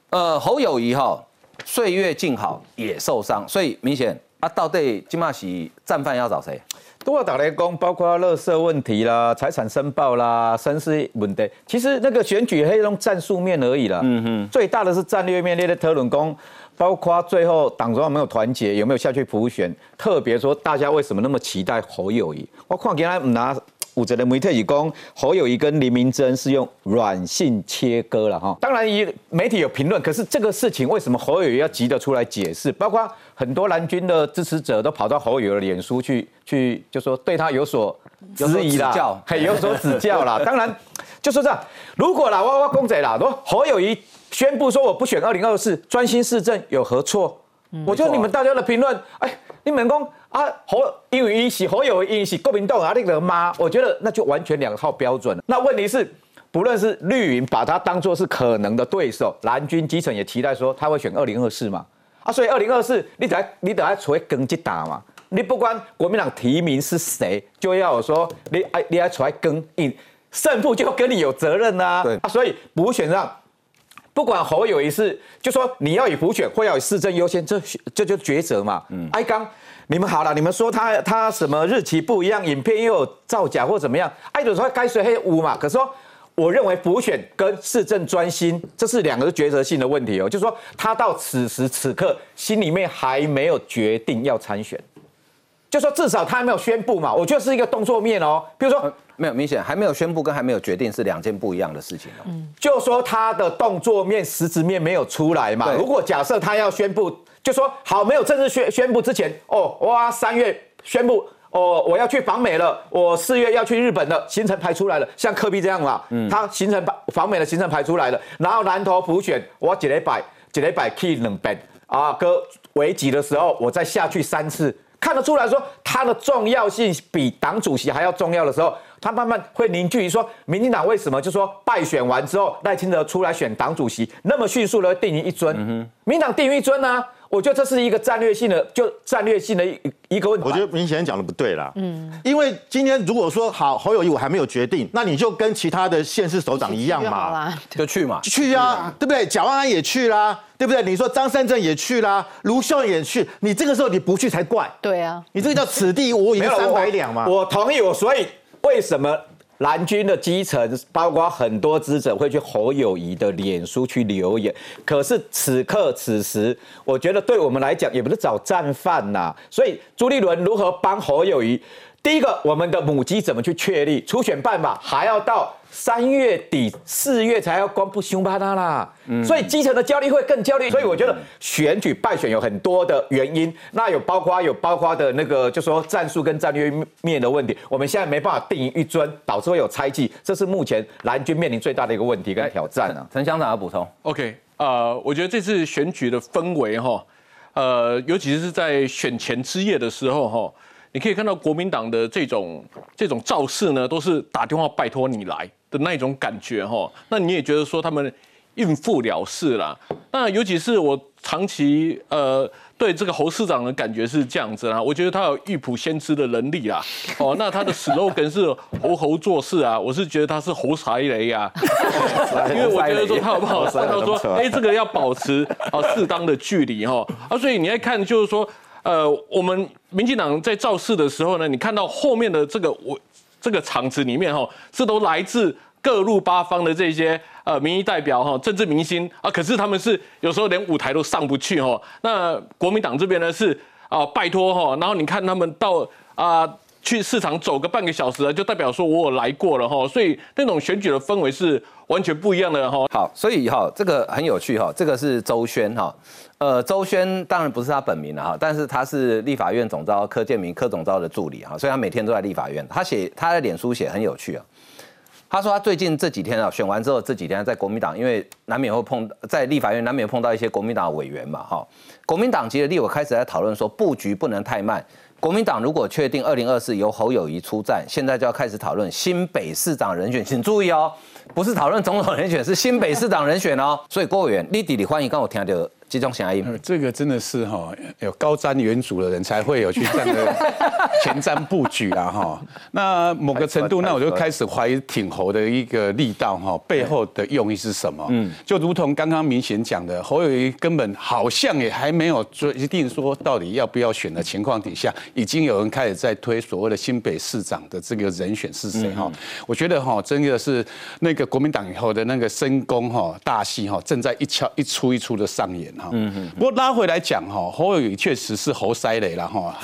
呃，侯友谊哈，岁月静好也受伤，所以明显啊，到底金马喜战犯要找谁？多少打雷公，包括垃圾问题啦、财产申报啦、身世问题，其实那个选举黑用战术面而已啦。嗯哼，最大的是战略面，列的特伦公，包括最后党中央没有团结，有没有下去普选？特别说大家为什么那么期待侯友谊？我看原来唔拿。五则的媒体讲侯友谊跟林明珍是用软性切割了哈，当然也媒体有评论，可是这个事情为什么侯友谊要急着出来解释？包括很多蓝军的支持者都跑到侯友谊的脸书去去，就说对他有所质疑啦，还有所指教啦。当然就说这样，如果啦，哇哇公仔啦，说侯友谊宣布说我不选二零二四，专心市政有何错？我觉得你们大家的评论，哎，你们讲。啊，侯因为一是侯友谊是国民党啊，那个妈，我觉得那就完全两套标准了。那问题是，不论是绿营把他当做是可能的对手，蓝军基层也期待说他会选二零二四嘛。啊，所以二零二四你得你得要出来跟击打嘛。你不管国民党提名是谁，就要说你哎你要出来跟，你胜负就跟你有责任呐。对啊，所以补选上，不管侯友谊是，就说你要以补选或要以市政优先，这这就抉择嘛。嗯，哎刚。你们好了，你们说他他什么日期不一样，影片又有造假或怎么样？爱德说该谁黑污嘛？可是说，我认为补选跟市政专心，这是两个抉择性的问题哦。就是说，他到此时此刻心里面还没有决定要参选，就说至少他还没有宣布嘛。我觉得是一个动作面哦。比如说，没有明显还没有宣布跟还没有决定是两件不一样的事情哦。嗯，就说他的动作面实质面没有出来嘛。如果假设他要宣布。就说好，没有正式宣宣布之前，哦，哇，三月宣布，哦，我要去访美了，我四月要去日本了，行程排出来了，像科比这样嘛，嗯，他行程访美的行程排出来了，然后南投普选，我几礼拜几礼拜去两遍啊，哥危急的时候，我再下去三次，看得出来说他的重要性比党主席还要重要的时候，他慢慢会凝聚于说，民进党为什么？就说败选完之后，赖清德出来选党主席，那么迅速的定于一尊，民党定于一尊呢？我觉得这是一个战略性的，就战略性的一一个问题。我觉得明显讲的不对啦。嗯，因为今天如果说好侯友谊我还没有决定，那你就跟其他的县市首长一样嘛，就去嘛，去啊，对不对？蒋万安也去啦，对不对？你说张三正也去啦，卢秀也去，你这个时候你不去才怪。对啊，你这个叫此地无银三百两嘛。我同意，我所以为什么？蓝军的基层，包括很多支者会去侯友谊的脸书去留言。可是此刻此时，我觉得对我们来讲，也不是找战犯呐。所以朱立伦如何帮侯友谊？第一个，我们的母鸡怎么去确立初选办法，还要到三月底四月才要公布凶巴他啦。所以基层的焦虑会更焦虑。所以我觉得选举败选有很多的原因，那有包括有包括的那个就说战术跟战略面的问题。我们现在没办法定一尊，导致会有猜忌，这是目前蓝军面临最大的一个问题跟挑战啊。陈 乡长要补充？OK，呃，我觉得这次选举的氛围哈，呃，尤其是在选前之夜的时候哈。你可以看到国民党的这种这种造势呢，都是打电话拜托你来的那一种感觉哈。那你也觉得说他们应付了事啦？那尤其是我长期呃对这个侯市长的感觉是这样子啦，我觉得他有预卜先知的能力啦。哦，那他的 slogan 是猴猴做事啊，我是觉得他是猴财雷呀，因为我觉得说他好不好，他说哎这个要保持啊适当的距离哈啊，所以你要看就是说呃我们民进党在造势的时候呢，你看到后面的这个我这个场子里面哈，这都来自。各路八方的这些呃民意代表哈，政治明星啊，可是他们是有时候连舞台都上不去哈。那国民党这边呢是啊，拜托哈，然后你看他们到啊去市场走个半个小时了，就代表说我有来过了哈。所以那种选举的氛围是完全不一样的哈。好，所以哈这个很有趣哈，这个是周轩哈，呃周轩当然不是他本名了哈，但是他是立法院总召柯建明柯总召的助理哈，所以他每天都在立法院。他写他的脸书写很有趣啊。他说他最近这几天啊，选完之后这几天在国民党，因为难免会碰到在立法院难免碰到一些国民党委员嘛，哈，国民党籍的立委开始在讨论说布局不能太慢。国民党如果确定二零二四由侯友谊出战，现在就要开始讨论新北市长人选，请注意哦，不是讨论总统人选，是新北市长人选哦。所以郭委员，你弟弟欢迎刚我听到。集中响应，这个真的是哈，有高瞻远瞩的人才会有去这样的 前瞻布局啊哈。那某个程度，那我就开始怀疑挺侯的一个力道哈，背后的用意是什么？嗯，就如同刚刚明显讲的，侯友谊根本好像也还没有决定说到底要不要选的情况底下，已经有人开始在推所谓的新北市长的这个人选是谁哈？我觉得哈，真的是那个国民党以后的那个深宫哈大戏哈，正在一敲一出一出的上演。嗯嗯，不过拉回来讲哈，侯友宜确实是侯塞雷了 哈，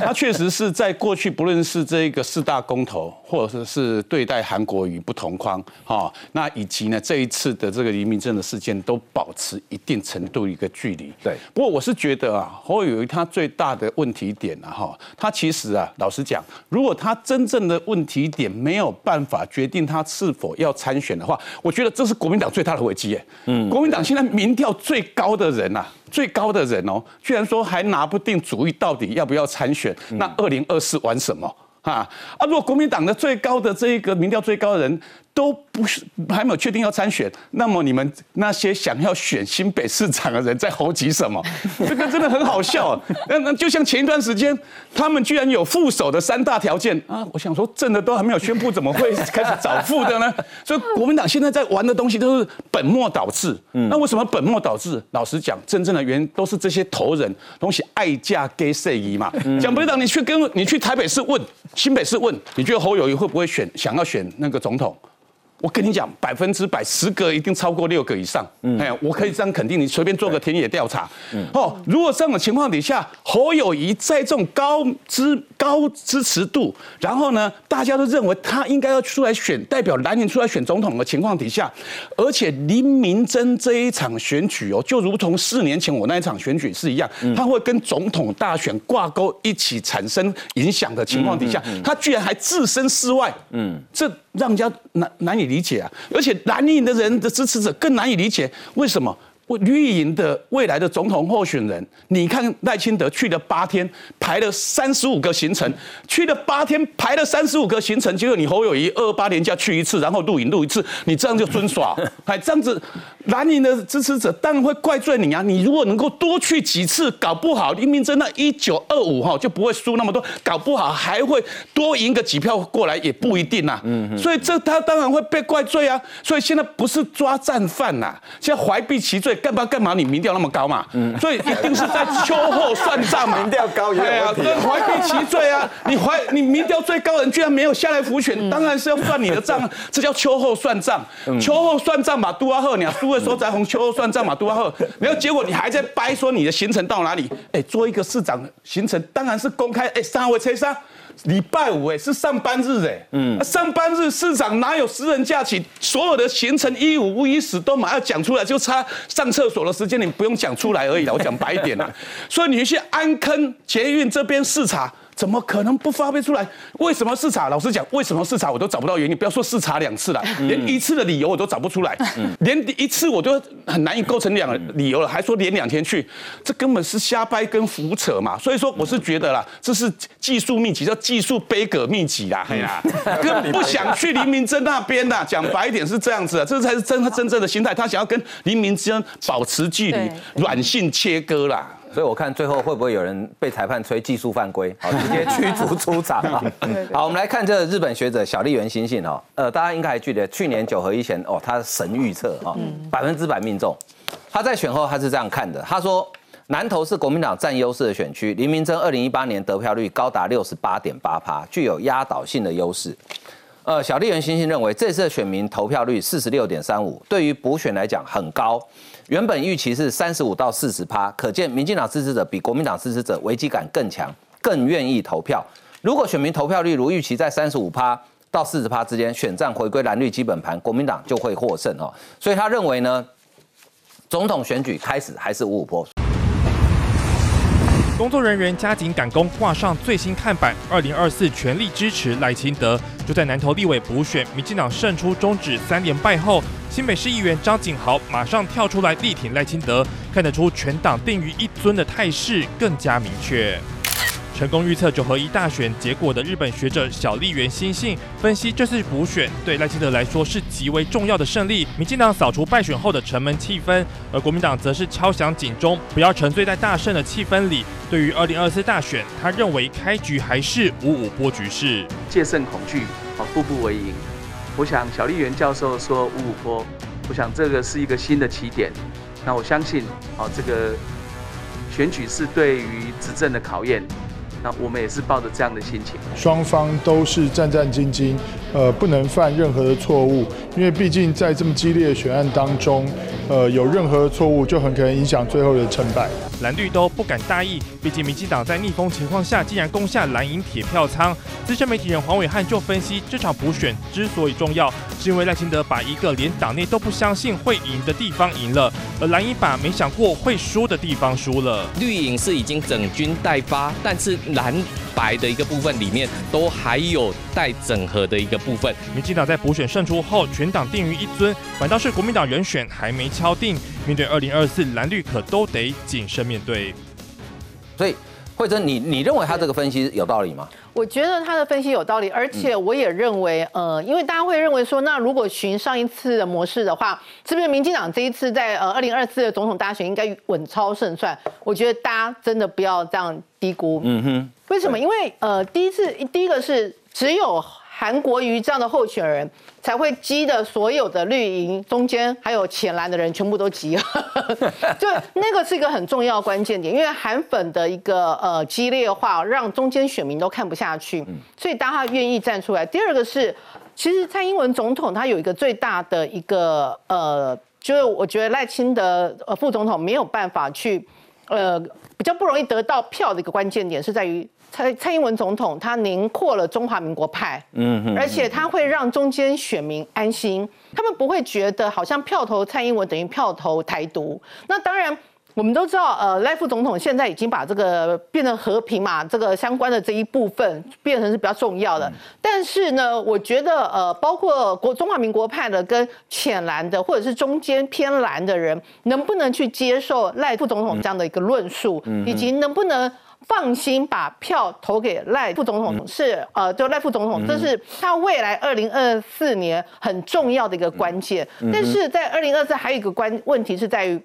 他确实是在过去不论是这个四大公投，或者是对待韩国与不同框哈，那以及呢这一次的这个黎明正的事件，都保持一定程度一个距离。对，不过我是觉得啊，侯友宜他最大的问题点啊哈，他其实啊，老实讲，如果他真正的问题点没有办法决定他是否要参选的话，我觉得这是国民党最大的危机耶。嗯，国民党现在民调最。高的人呐，最高的人哦，居然说还拿不定主意，到底要不要参选？那二零二四玩什么啊？啊，如果国民党的最高的这一个民调最高的人。都不是还没有确定要参选，那么你们那些想要选新北市长的人在猴急什么？这个真的很好笑。那那就像前一段时间，他们居然有副手的三大条件啊！我想说，正的都还没有宣布，怎么会开始找副的呢？所以国民党现在在玩的东西都是本末倒置。嗯那为什么本末倒置？老实讲，真正的原因都是这些头人东西爱嫁给谁姨嘛。蒋不党，你去跟你去台北市问，新北市问，你觉得侯友谊会不会选？想要选那个总统？我跟你讲，百分之百，十个一定超过六个以上。哎，我可以这样肯定，你随便做个田野调查。嗯哦，如果这样的情况底下，侯友谊在这种高支高支持度，然后呢，大家都认为他应该要出来选代表蓝营出来选总统的情况底下，而且林明珍这一场选举哦，就如同四年前我那一场选举是一样，他会跟总统大选挂钩，一起产生影响的情况底下，他居然还置身事外。嗯，这。让人家难难以理解啊，而且蓝营的人的支持者更难以理解，为什么？绿营的未来的总统候选人，你看赖清德去了八天，排了三十五个行程，去了八天排了三十五个行程，结果你侯友谊二八年假去一次，然后录影录一次，你这样就尊耍，哎，这样子蓝营的支持者当然会怪罪你啊！你如果能够多去几次，搞不好林明真那一九二五哈就不会输那么多，搞不好还会多赢个几票过来也不一定呐。嗯，所以这他当然会被怪罪啊！所以现在不是抓战犯呐，现在怀璧其罪。干嘛干嘛？你民调那么高嘛？嗯，所以一定是在秋后算账嘛。民调高也有问题。跟怀璧其罪啊！你怀你民调最高人居然没有下来复选，当然是要算你的账。这叫秋后算账。秋后算账嘛，杜阿赫，你输的时候在红秋后算账嘛，杜阿赫。然后结果你还在掰说你的行程到哪里？哎，做一个市长行程当然是公开。哎，三位车杀。礼拜五哎是上班日哎，嗯，上班日市长哪有私人假期？所有的行程一五一十都马上讲出来，就差上厕所的时间你不用讲出来而已了。我讲白一点了，所以你去安坑捷运这边视察。怎么可能不发挥出来？为什么视察？老实讲，为什么视察我都找不到原因。不要说视察两次了，连一次的理由我都找不出来，连一次我都很难以构成两理由了，还说连两天去，这根本是瞎掰跟胡扯嘛。所以说，我是觉得啦，这是技术秘籍，叫技术悲歌秘籍啦，嘿啦，更不想去黎明真那边的。讲白一点是这样子，这才是真他真正的心态，他想要跟黎明之间保持距离，软性切割啦。所以我看最后会不会有人被裁判吹技术犯规，好直接 驱逐出场啊？好，我们来看这日本学者小笠原新信哦，呃，大家应该还记得去年九合一前哦，他神预测哦，百分之百命中。他在选后他是这样看的，他说南投是国民党占优势的选区，林明珍二零一八年得票率高达六十八点八趴，具有压倒性的优势。呃，小笠原新信认为这次的选民投票率四十六点三五，对于补选来讲很高。原本预期是三十五到四十趴，可见民进党支持者比国民党支持者危机感更强，更愿意投票。如果选民投票率如预期在三十五趴到四十趴之间，选战回归蓝绿基本盘，国民党就会获胜哦。所以他认为呢，总统选举开始还是五五坡。工作人员加紧赶工，挂上最新看板，二零二四全力支持赖清德。就在南投立委补选，民进党胜出终止三连败后，新北市议员张景豪马上跳出来力挺赖清德，看得出全党定于一尊的态势更加明确。成功预测九合一大选结果的日本学者小笠原新信分析，这次补选对赖清德来说是极为重要的胜利。民进党扫除败选后的城门气氛，而国民党则是敲响警钟，不要沉醉在大胜的气氛里。对于二零二四大选，他认为开局还是五五波局势，戒慎恐惧，好步步为营。我想小笠原教授说五五波，我想这个是一个新的起点。那我相信，好这个选举是对于执政的考验。那我们也是抱着这样的心情，双方都是战战兢兢，呃，不能犯任何的错误，因为毕竟在这么激烈的选案当中，呃，有任何错误就很可能影响最后的成败。蓝绿都不敢大意，毕竟民进党在逆风情况下竟然攻下蓝营铁票仓。资深媒体人黄伟汉就分析，这场补选之所以重要，是因为赖清德把一个连党内都不相信会赢的地方赢了，而蓝营把没想过会输的地方输了。绿营是已经整军待发，但是蓝白的一个部分里面都还有待整合的一个部分。民进党在补选胜出后，全党定于一尊，反倒是国民党人选还没敲定。面对二零二四蓝绿，可都得谨慎面对。所以，慧珍，你你认为他这个分析有道理吗？我觉得他的分析有道理，而且我也认为，呃，因为大家会认为说，那如果循上一次的模式的话，是不是民进党这一次在呃二零二四的总统大选应该稳操胜算？我觉得大家真的不要这样低估。嗯哼。为什么？因为呃，第一次第一个是只有。韩国瑜这样的候选人才会激的所有的绿营中间还有浅蓝的人全部都急了，就那个是一个很重要关键点，因为韩粉的一个呃激烈化让中间选民都看不下去，所以当他愿意站出来。第二个是，其实蔡英文总统他有一个最大的一个呃，就是我觉得赖清德呃副总统没有办法去呃比较不容易得到票的一个关键点是在于。蔡蔡英文总统他凝括了中华民国派，嗯，而且他会让中间选民安心，他们不会觉得好像票投蔡英文等于票投台独。那当然，我们都知道，呃，赖副总统现在已经把这个变成和平嘛，这个相关的这一部分变成是比较重要的。但是呢，我觉得，呃，包括国中华民国派的跟浅蓝的，或者是中间偏蓝的人，能不能去接受赖副总统这样的一个论述，以及能不能？放心把票投给赖副总统是呃，就赖副总统，这是他未来二零二四年很重要的一个关键。但是在二零二四还有一个关问题是在于，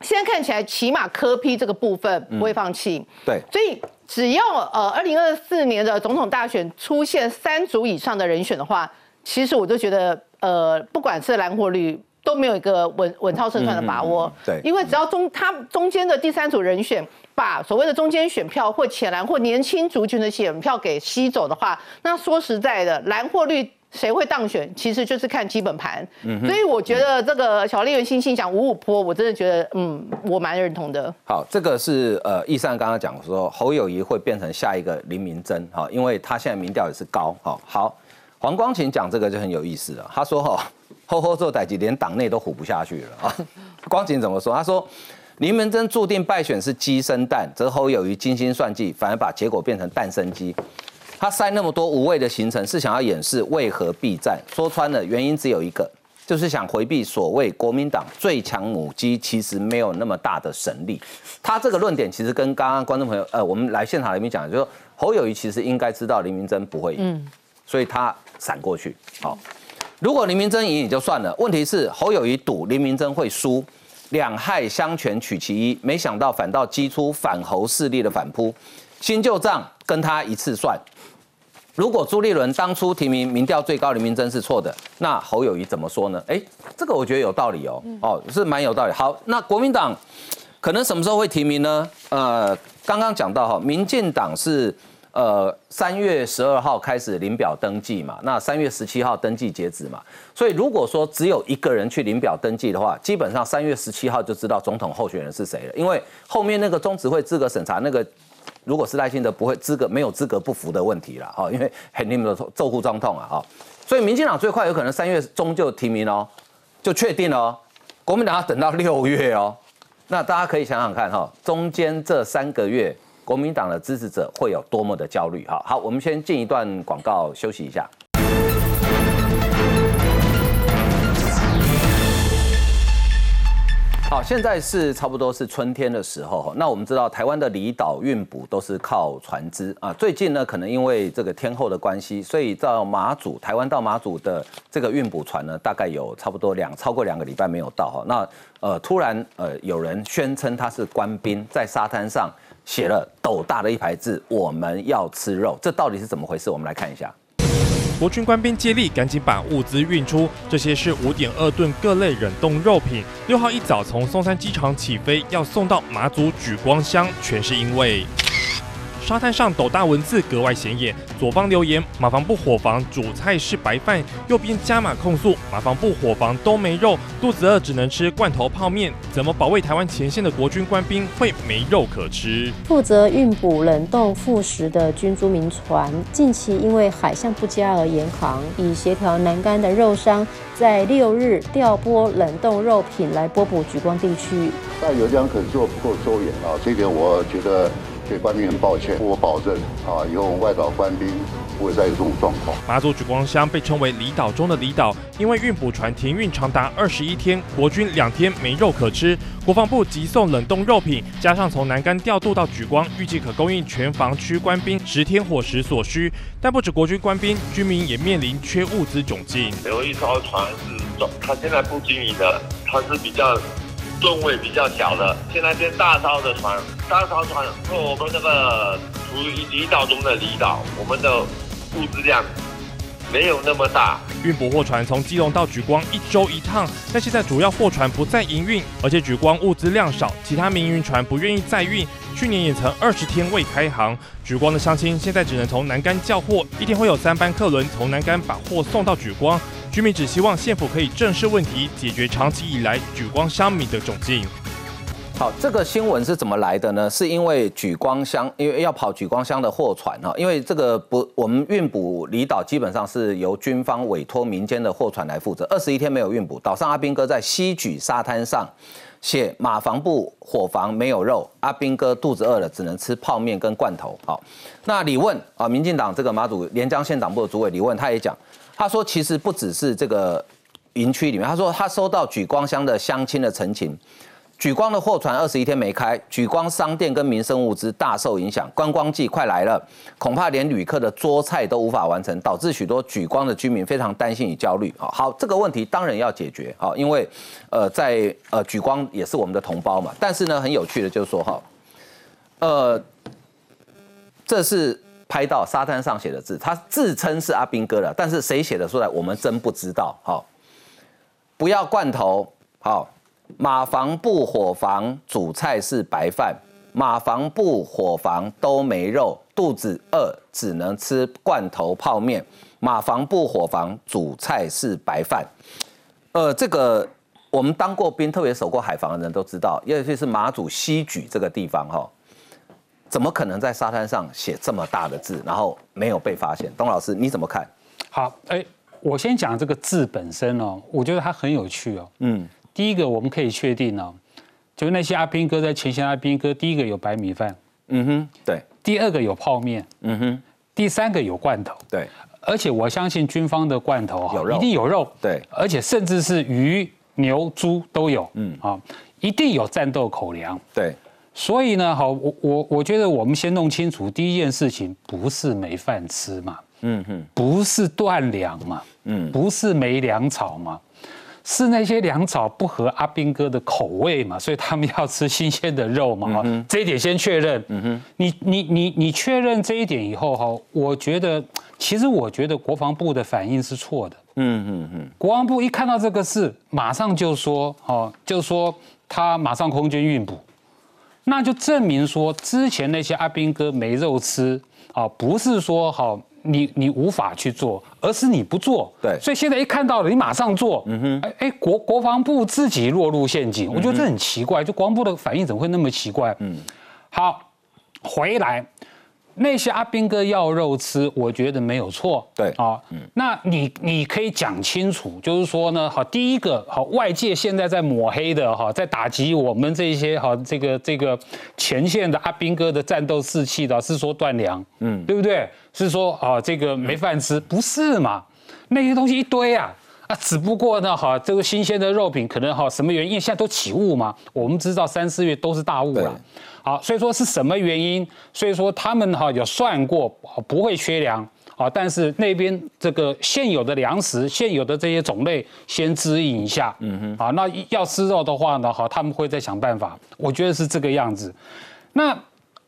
现在看起来起码科批这个部分不会放弃。对，所以只要呃二零二四年的总统大选出现三组以上的人选的话，其实我都觉得呃，不管是蓝或绿都没有一个稳稳操胜算的把握。对，因为只要中他中间的第三组人选。把所谓的中间选票或浅蓝或年轻族群的选票给吸走的话，那说实在的，蓝或绿谁会当选，其实就是看基本盘。嗯所以我觉得这个小丽媛信信讲五五坡，我真的觉得，嗯，我蛮认同的。好，这个是呃，易善刚刚讲说侯友谊会变成下一个林明珍，哈，因为他现在民调也是高，哈。好，黄光琴讲这个就很有意思了，他说哈，后后做代级连党内都唬不下去了啊。光景怎么说？他说。林明珍注定败选是鸡生蛋，则侯友谊精心算计，反而把结果变成蛋生鸡。他塞那么多无谓的行程，是想要掩饰为何避战。说穿了，原因只有一个，就是想回避所谓国民党最强母鸡其实没有那么大的神力。他这个论点其实跟刚刚观众朋友，呃，我们来现场里面讲，就说侯友谊其实应该知道林明珍不会赢，所以他闪过去。好，如果林明珍赢也就算了，问题是侯友谊赌林明珍会输。两害相权取其一，没想到反倒激出反侯势力的反扑，新旧账跟他一次算。如果朱立伦当初提名民调最高林明珍是错的，那侯友谊怎么说呢？哎，这个我觉得有道理哦，哦是蛮有道理。好，那国民党可能什么时候会提名呢？呃，刚刚讲到哈，民进党是呃三月十二号开始领表登记嘛，那三月十七号登记截止嘛，所以如果说只有一个人去领表登记的话，基本上三月十七号就知道总统候选人是谁了，因为后面那个中执会资格审查那个。如果是赖清德不会资格没有资格不服的问题了哈，因为很你们的奏护状痛啊哈，所以民进党最快有可能三月中就提名哦，就确定哦，国民党要等到六月哦，那大家可以想想看哈，中间这三个月国民党的支持者会有多么的焦虑哈。好，我们先进一段广告休息一下。好，现在是差不多是春天的时候。那我们知道，台湾的离岛运补都是靠船只啊。最近呢，可能因为这个天候的关系，所以到马祖，台湾到马祖的这个运补船呢，大概有差不多两超过两个礼拜没有到哈。那呃，突然呃，有人宣称他是官兵，在沙滩上写了斗大的一排字：“我们要吃肉。”这到底是怎么回事？我们来看一下。国军官兵接力，赶紧把物资运出。这些是五点二吨各类冷冻肉品。六号一早从松山机场起飞，要送到马祖举光乡，全是因为。沙滩上斗大文字格外显眼，左方留言马房部伙房主菜是白饭，右边加码控诉马房部伙房都没肉，肚子饿只能吃罐头泡面，怎么保卫台湾前线的国军官兵会没肉可吃？负责运补冷冻副食的军租民船，近期因为海象不佳而延航，以协调南干的肉商在六日调拨冷冻肉品来拨补举光地区。但有讲可能做不够周延啊，这点我觉得。对官兵很抱歉，我保证啊，以后外岛官兵不会再有这种状况。马祖举光乡被称为离岛中的离岛，因为运补船停运长达二十一天，国军两天没肉可吃。国防部急送冷冻肉品，加上从南竿调度到举光，预计可供应全防区官兵十天伙食所需。但不止国军官兵，居民也面临缺物资窘境。有一艘船是，他现在不经营的，他是比较。吨位比较小的，现在变大艘的船，大艘船和我们这个处于离岛中的离岛，我们的物资量没有那么大。运补货船从基隆到举光一周一趟，但现在主要货船不再营运，而且举光物资量少，其他民营船不愿意再运，去年也曾二十天未开航。举光的乡亲现在只能从南竿叫货，一天会有三班客轮从南竿把货送到举光。居民只希望县府可以正视问题，解决长期以来举光乡民的窘境。好，这个新闻是怎么来的呢？是因为举光乡，因为要跑举光乡的货船哈，因为这个不，我们运补离岛基本上是由军方委托民间的货船来负责。二十一天没有运补，岛上阿兵哥在西举沙滩上写马房部伙房没有肉，阿兵哥肚子饿了，只能吃泡面跟罐头。好，那李问啊，民进党这个马祖连江县党部的主委李问，他也讲。他说：“其实不只是这个营区里面，他说他收到举光乡的乡亲的陈情，举光的货船二十一天没开，举光商店跟民生物资大受影响，观光季快来了，恐怕连旅客的桌菜都无法完成，导致许多举光的居民非常担心与焦虑。好，好，这个问题当然要解决。好，因为呃，在呃举光也是我们的同胞嘛，但是呢，很有趣的就是说哈，呃，这是。”拍到沙滩上写的字，他自称是阿兵哥的，但是谁写的出来，我们真不知道。好，不要罐头。好，马房部火房主菜是白饭，马房部火房都没肉，肚子饿只能吃罐头泡面。马房部火房主菜是白饭。呃，这个我们当过兵，特别守过海防的人都知道，尤其是马祖西举这个地方，哈。怎么可能在沙滩上写这么大的字，然后没有被发现？董老师你怎么看？好，哎，我先讲这个字本身哦，我觉得它很有趣哦。嗯，第一个我们可以确定哦，就是那些阿兵哥在前线阿兵哥，第一个有白米饭，嗯哼，对。第二个有泡面，嗯哼。第三个有罐头，对。而且我相信军方的罐头哈，一定有肉，对。而且甚至是鱼、牛、猪都有，嗯啊，一定有战斗口粮，对。所以呢，好，我我我觉得我们先弄清楚第一件事情，不是没饭吃嘛，嗯哼，不是断粮嘛，嗯，不是没粮草嘛，是那些粮草不合阿兵哥的口味嘛，所以他们要吃新鲜的肉嘛，哈，这一点先确认。嗯哼，你你你你确认这一点以后哈，我觉得其实我觉得国防部的反应是错的。嗯嗯嗯，国防部一看到这个事，马上就说，哦，就说他马上空军运补，那就证明说之前那些阿兵哥没肉吃啊，不是说好。你你无法去做，而是你不做。对，所以现在一看到了，你马上做。嗯哼，哎哎，国国防部自己落入陷阱，我觉得这很奇怪，就国防部的反应怎么会那么奇怪？嗯，好，回来。那些阿兵哥要肉吃，我觉得没有错。对啊，嗯那你你可以讲清楚，就是说呢，好，第一个好，外界现在在抹黑的哈，在打击我们这些好这个这个前线的阿兵哥的战斗士气的，是说断粮，嗯，对不对？是说啊，这个没饭吃，不是嘛？那些东西一堆啊。啊，只不过呢，哈，这个新鲜的肉品可能哈，什么原因？现在都起雾嘛。我们知道三四月都是大雾了。好，所以说是什么原因？所以说他们哈有算过，不会缺粮啊。但是那边这个现有的粮食、现有的这些种类先支应一下。嗯哼。啊，那要吃肉的话呢，哈，他们会再想办法。我觉得是这个样子。那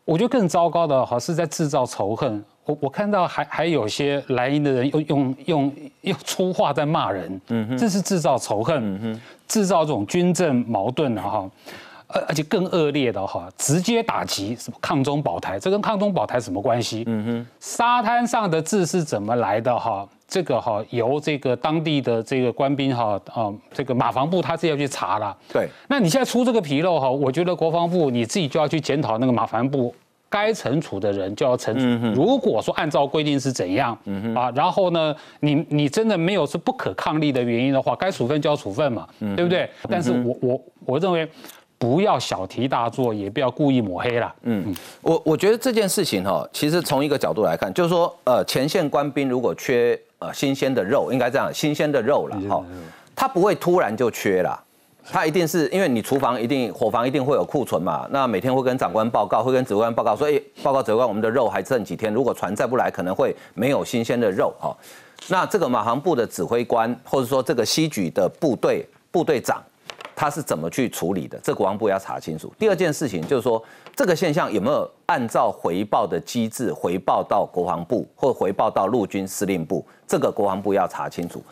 我觉得更糟糕的哈，是在制造仇恨。我我看到还还有些莱茵的人用用用用粗话在骂人，嗯哼这是制造仇恨，嗯哼制造这种军政矛盾的哈，而而且更恶劣的哈，直接打击什么抗中保台，这跟抗中保台什么关系？嗯哼，沙滩上的字是怎么来的哈？这个哈由这个当地的这个官兵哈啊，这个马防部他是要去查了。对，那你现在出这个纰漏哈，我觉得国防部你自己就要去检讨那个马防部。该惩处的人就要惩处。如果说按照规定是怎样啊，然后呢，你你真的没有是不可抗力的原因的话，该处分就要处分嘛，对不对？但是我我我认为不要小题大做，也不要故意抹黑了。嗯，我我觉得这件事情哈，其实从一个角度来看，就是说呃，前线官兵如果缺呃新鲜的肉，应该这样，新鲜的肉了哈，他不会突然就缺了。他一定是因为你厨房一定伙房一定会有库存嘛，那每天会跟长官报告，会跟指挥官报告说，哎，报告指挥官，我们的肉还剩几天，如果船再不来，可能会没有新鲜的肉哈。那这个马航部的指挥官，或者说这个西举的部队部队长，他是怎么去处理的？这国防部要查清楚。第二件事情就是说，这个现象有没有按照回报的机制回报到国防部，或回报到陆军司令部？这个国防部要查清楚。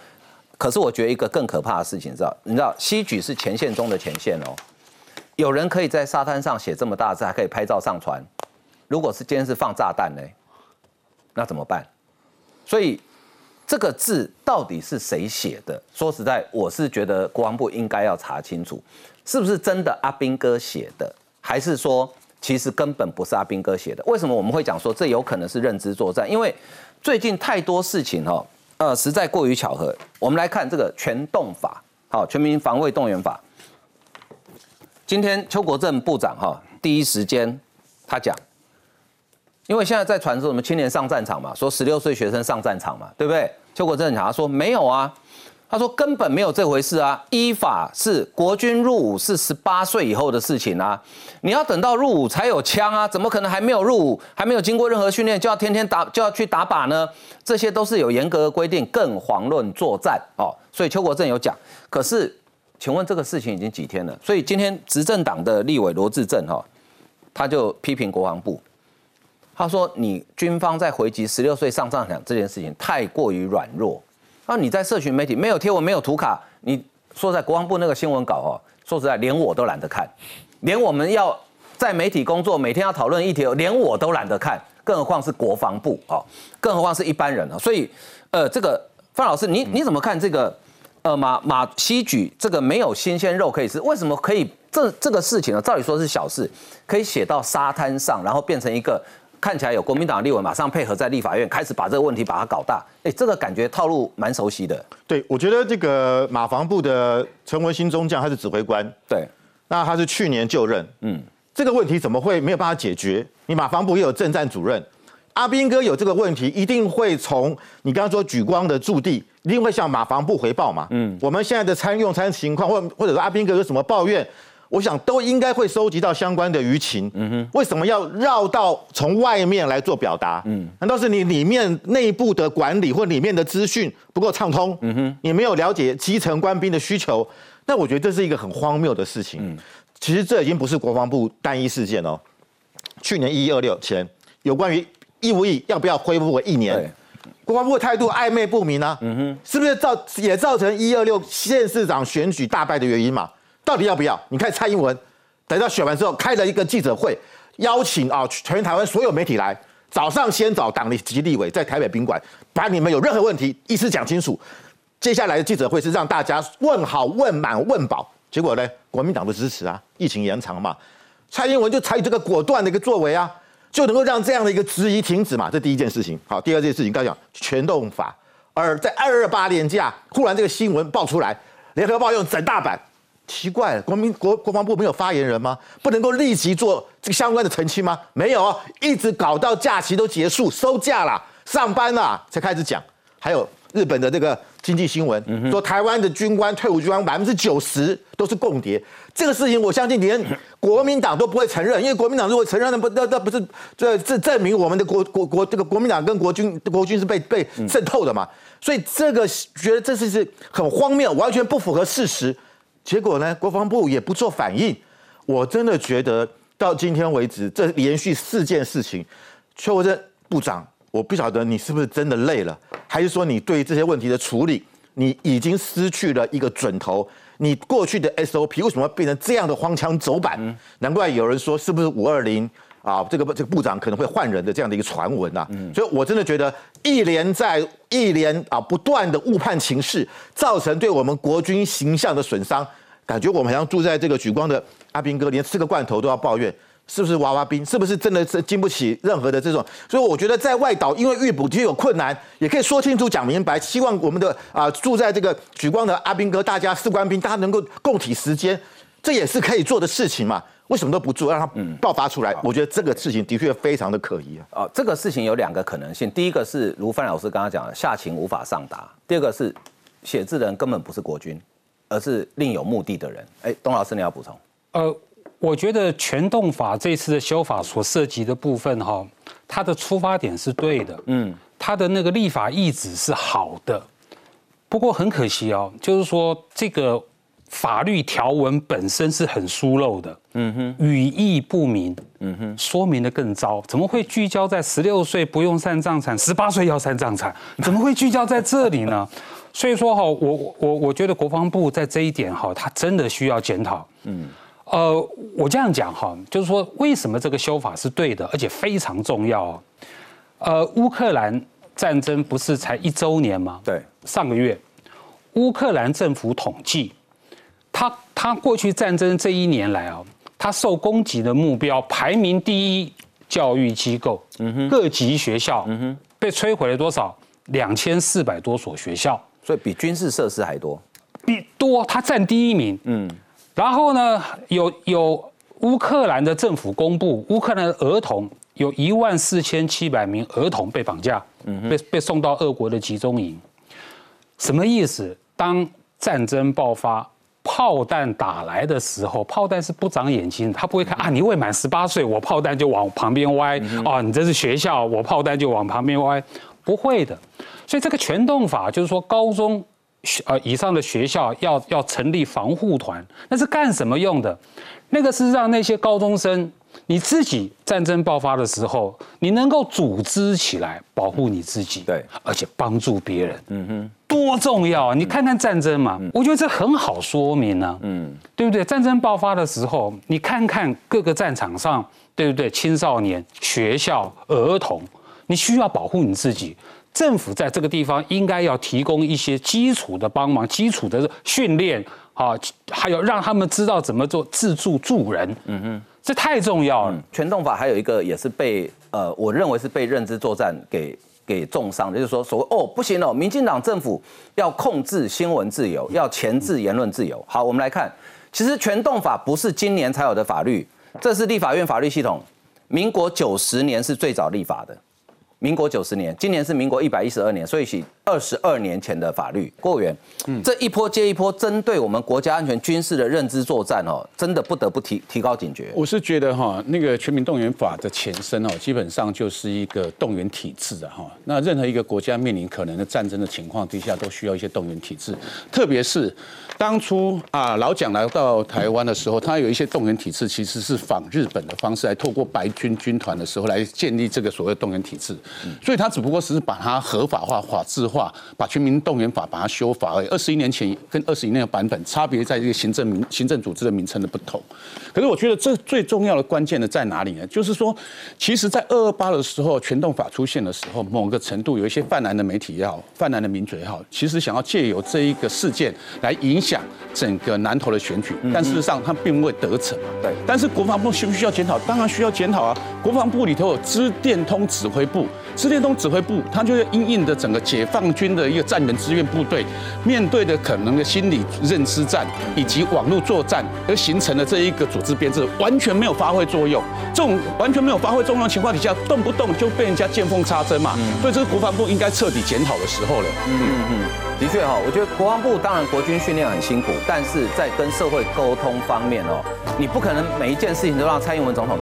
可是我觉得一个更可怕的事情，知道？你知道西举是前线中的前线哦，有人可以在沙滩上写这么大字，还可以拍照上传。如果是今天是放炸弹呢，那怎么办？所以这个字到底是谁写的？说实在，我是觉得国防部应该要查清楚，是不是真的阿兵哥写的，还是说其实根本不是阿兵哥写的？为什么我们会讲说这有可能是认知作战？因为最近太多事情哈。呃，实在过于巧合。我们来看这个全动法，好，全民防卫动员法。今天邱国正部长哈，第一时间他讲，因为现在在传说什么青年上战场嘛，说十六岁学生上战场嘛，对不对？邱国正讲他说没有啊。他说根本没有这回事啊！依法是国军入伍是十八岁以后的事情啊，你要等到入伍才有枪啊，怎么可能还没有入伍，还没有经过任何训练就要天天打就要去打靶呢？这些都是有严格的规定，更遑论作战哦。所以邱国正有讲，可是请问这个事情已经几天了？所以今天执政党的立委罗志正哈，他就批评国防部，他说你军方在回击十六岁上战场这件事情太过于软弱。那你在社群媒体没有贴文没有图卡，你说在国防部那个新闻稿哦，说实在连我都懒得看，连我们要在媒体工作每天要讨论议题，连我都懒得看，更何况是国防部哦，更何况是一般人啊。所以，呃，这个范老师，你你怎么看这个呃马马西举这个没有新鲜肉可以吃？为什么可以这这个事情呢？照理说是小事，可以写到沙滩上，然后变成一个。看起来有国民党立委马上配合在立法院开始把这个问题把它搞大，哎，这个感觉套路蛮熟悉的。对，我觉得这个马房部的陈文新中将他是指挥官，对，那他是去年就任，嗯，这个问题怎么会没有办法解决？你马房部也有政战主任，阿兵哥有这个问题，一定会从你刚刚说举光的驻地，一定会向马房部回报嘛，嗯，我们现在的参用餐情况，或或者说阿兵哥有什么抱怨？我想都应该会收集到相关的舆情。嗯哼，为什么要绕到从外面来做表达？嗯，难道是你里面内部的管理或里面的资讯不够畅通？嗯哼，你没有了解基层官兵的需求？那我觉得这是一个很荒谬的事情。嗯，其实这已经不是国防部单一事件哦。去年一一二六前，有关于义务役要不要恢复为一年？国防部的态度暧昧不明啊。嗯哼，是不是造也造成一二六县市长选举大败的原因嘛？到底要不要？你看蔡英文等到选完之后开了一个记者会，邀请啊全台湾所有媒体来，早上先找党及立委在台北宾馆，把你们有任何问题一次讲清楚。接下来的记者会是让大家问好、问满、问饱。结果呢，国民党的支持啊，疫情延长嘛，蔡英文就采取这个果断的一个作为啊，就能够让这样的一个质疑停止嘛。这第一件事情。好，第二件事情刚讲全动法，而在二二八年假，忽然这个新闻爆出来，联合报用整大版。奇怪了，国民国国防部没有发言人吗？不能够立即做这个相关的澄清吗？没有啊，一直搞到假期都结束，收假了，上班了才开始讲。还有日本的这个经济新闻说，台湾的军官退伍军官百分之九十都是共谍，这个事情我相信连国民党都不会承认，因为国民党如果承认，那不那那不是这这证明我们的国国国这个国民党跟国军国军是被被渗透的嘛？所以这个觉得这是是很荒谬，完全不符合事实。结果呢？国防部也不做反应。我真的觉得到今天为止，这连续四件事情，邱国正部长，我不晓得你是不是真的累了，还是说你对这些问题的处理，你已经失去了一个准头。你过去的 SOP 为什么变成这样的荒腔走板？难怪有人说是不是五二零啊？这个这个部长可能会换人的这样的一个传闻啊。所以我真的觉得一连在一连啊不断的误判情势，造成对我们国军形象的损伤。感觉我们好像住在这个举光的阿兵哥，连吃个罐头都要抱怨，是不是娃娃兵？是不是真的是经不起任何的这种？所以我觉得在外岛，因为预补就有困难，也可以说清楚讲明白，希望我们的啊住在这个举光的阿兵哥，大家士官兵，大家能够共体时间，这也是可以做的事情嘛？为什么都不做，让它爆发出来？我觉得这个事情的确非常的可疑啊！啊，这个事情有两个可能性，第一个是如范老师刚刚讲的，下情无法上达；第二个是写字人根本不是国军。而是另有目的的人。哎，董老师，你要补充？呃，我觉得全动法这次的修法所涉及的部分，哈，它的出发点是对的，嗯，它的那个立法意旨是好的。不过很可惜哦，就是说这个法律条文本身是很疏漏的，嗯哼，语义不明，嗯哼，说明的更糟。怎么会聚焦在十六岁不用三藏产，十八岁要三藏产？怎么会聚焦在这里呢？所以说哈，我我我觉得国防部在这一点哈，他真的需要检讨。嗯，呃，我这样讲哈，就是说为什么这个修法是对的，而且非常重要。呃，乌克兰战争不是才一周年吗？对，上个月，乌克兰政府统计，他他过去战争这一年来啊，他受攻击的目标排名第一，教育机构，嗯哼，各级学校，嗯哼，被摧毁了多少？两千四百多所学校。所以比军事设施还多，比多，他占第一名。嗯，然后呢，有有乌克兰的政府公布，乌克兰的儿童有一万四千七百名儿童被绑架，嗯，被被送到俄国的集中营。什么意思？当战争爆发，炮弹打来的时候，炮弹是不长眼睛，他不会看啊，你未满十八岁，我炮弹就往旁边歪。啊，你这是学校，我炮弹就往旁边歪，不会的。所以这个全动法就是说，高中呃以上的学校要要成立防护团，那是干什么用的？那个是让那些高中生你自己战争爆发的时候，你能够组织起来保护你自己，对，而且帮助别人，嗯哼，多重要啊！你看看战争嘛，我觉得这很好说明呢，嗯，对不对？战争爆发的时候，你看看各个战场上，对不对？青少年、学校、儿童，你需要保护你自己。政府在这个地方应该要提供一些基础的帮忙、基础的训练啊，还有让他们知道怎么做自助助人。嗯哼，这太重要了。全动法还有一个也是被呃，我认为是被认知作战给给重伤的，就是说所谓哦不行哦，民进党政府要控制新闻自由，要钳制言论自由。好，我们来看，其实全动法不是今年才有的法律，这是立法院法律系统，民国九十年是最早立法的。民国九十年，今年是民国一百一十二年，所以是二。二十二年前的法律。郭委员，这一波接一波，针对我们国家安全军事的认知作战哦，真的不得不提提高警觉。我是觉得哈，那个全民动员法的前身哦，基本上就是一个动员体制啊哈。那任何一个国家面临可能的战争的情况底下，都需要一些动员体制，特别是当初啊老蒋来到台湾的时候，他有一些动员体制，其实是仿日本的方式来透过白军军团的时候来建立这个所谓动员体制，所以他只不过只是把它合法化、法制化，把全民动员法把它修法而已。二十一年前跟二十一年的版本差别在这个行政名行政组织的名称的不同。可是我觉得这最重要的关键的在哪里呢？就是说，其实，在二二八的时候，全动法出现的时候，某个程度有一些泛蓝的媒体也好，泛蓝的民主也好，其实想要借由这一个事件来影响整个南投的选举，但事实上他并未得逞。对，但是国防部需不需要检讨？当然需要检讨啊！国防部里头有资电通指挥部，资电通指挥部，它就是因应的整个解放军的一个战员志愿部队，面对的可能的心理认知战以及网络作战而形成的这一个组织编制，完全没有发挥作用。这种完全没有发挥作用的情况底下，动不动就被人家见缝插针嘛。所以这是国防部应该彻底检讨的时候了。嗯嗯，的确哈，我觉得国防部当然国军训练很辛苦，但是在跟社会沟通方面哦，你不可能每一件事情都让蔡英文总统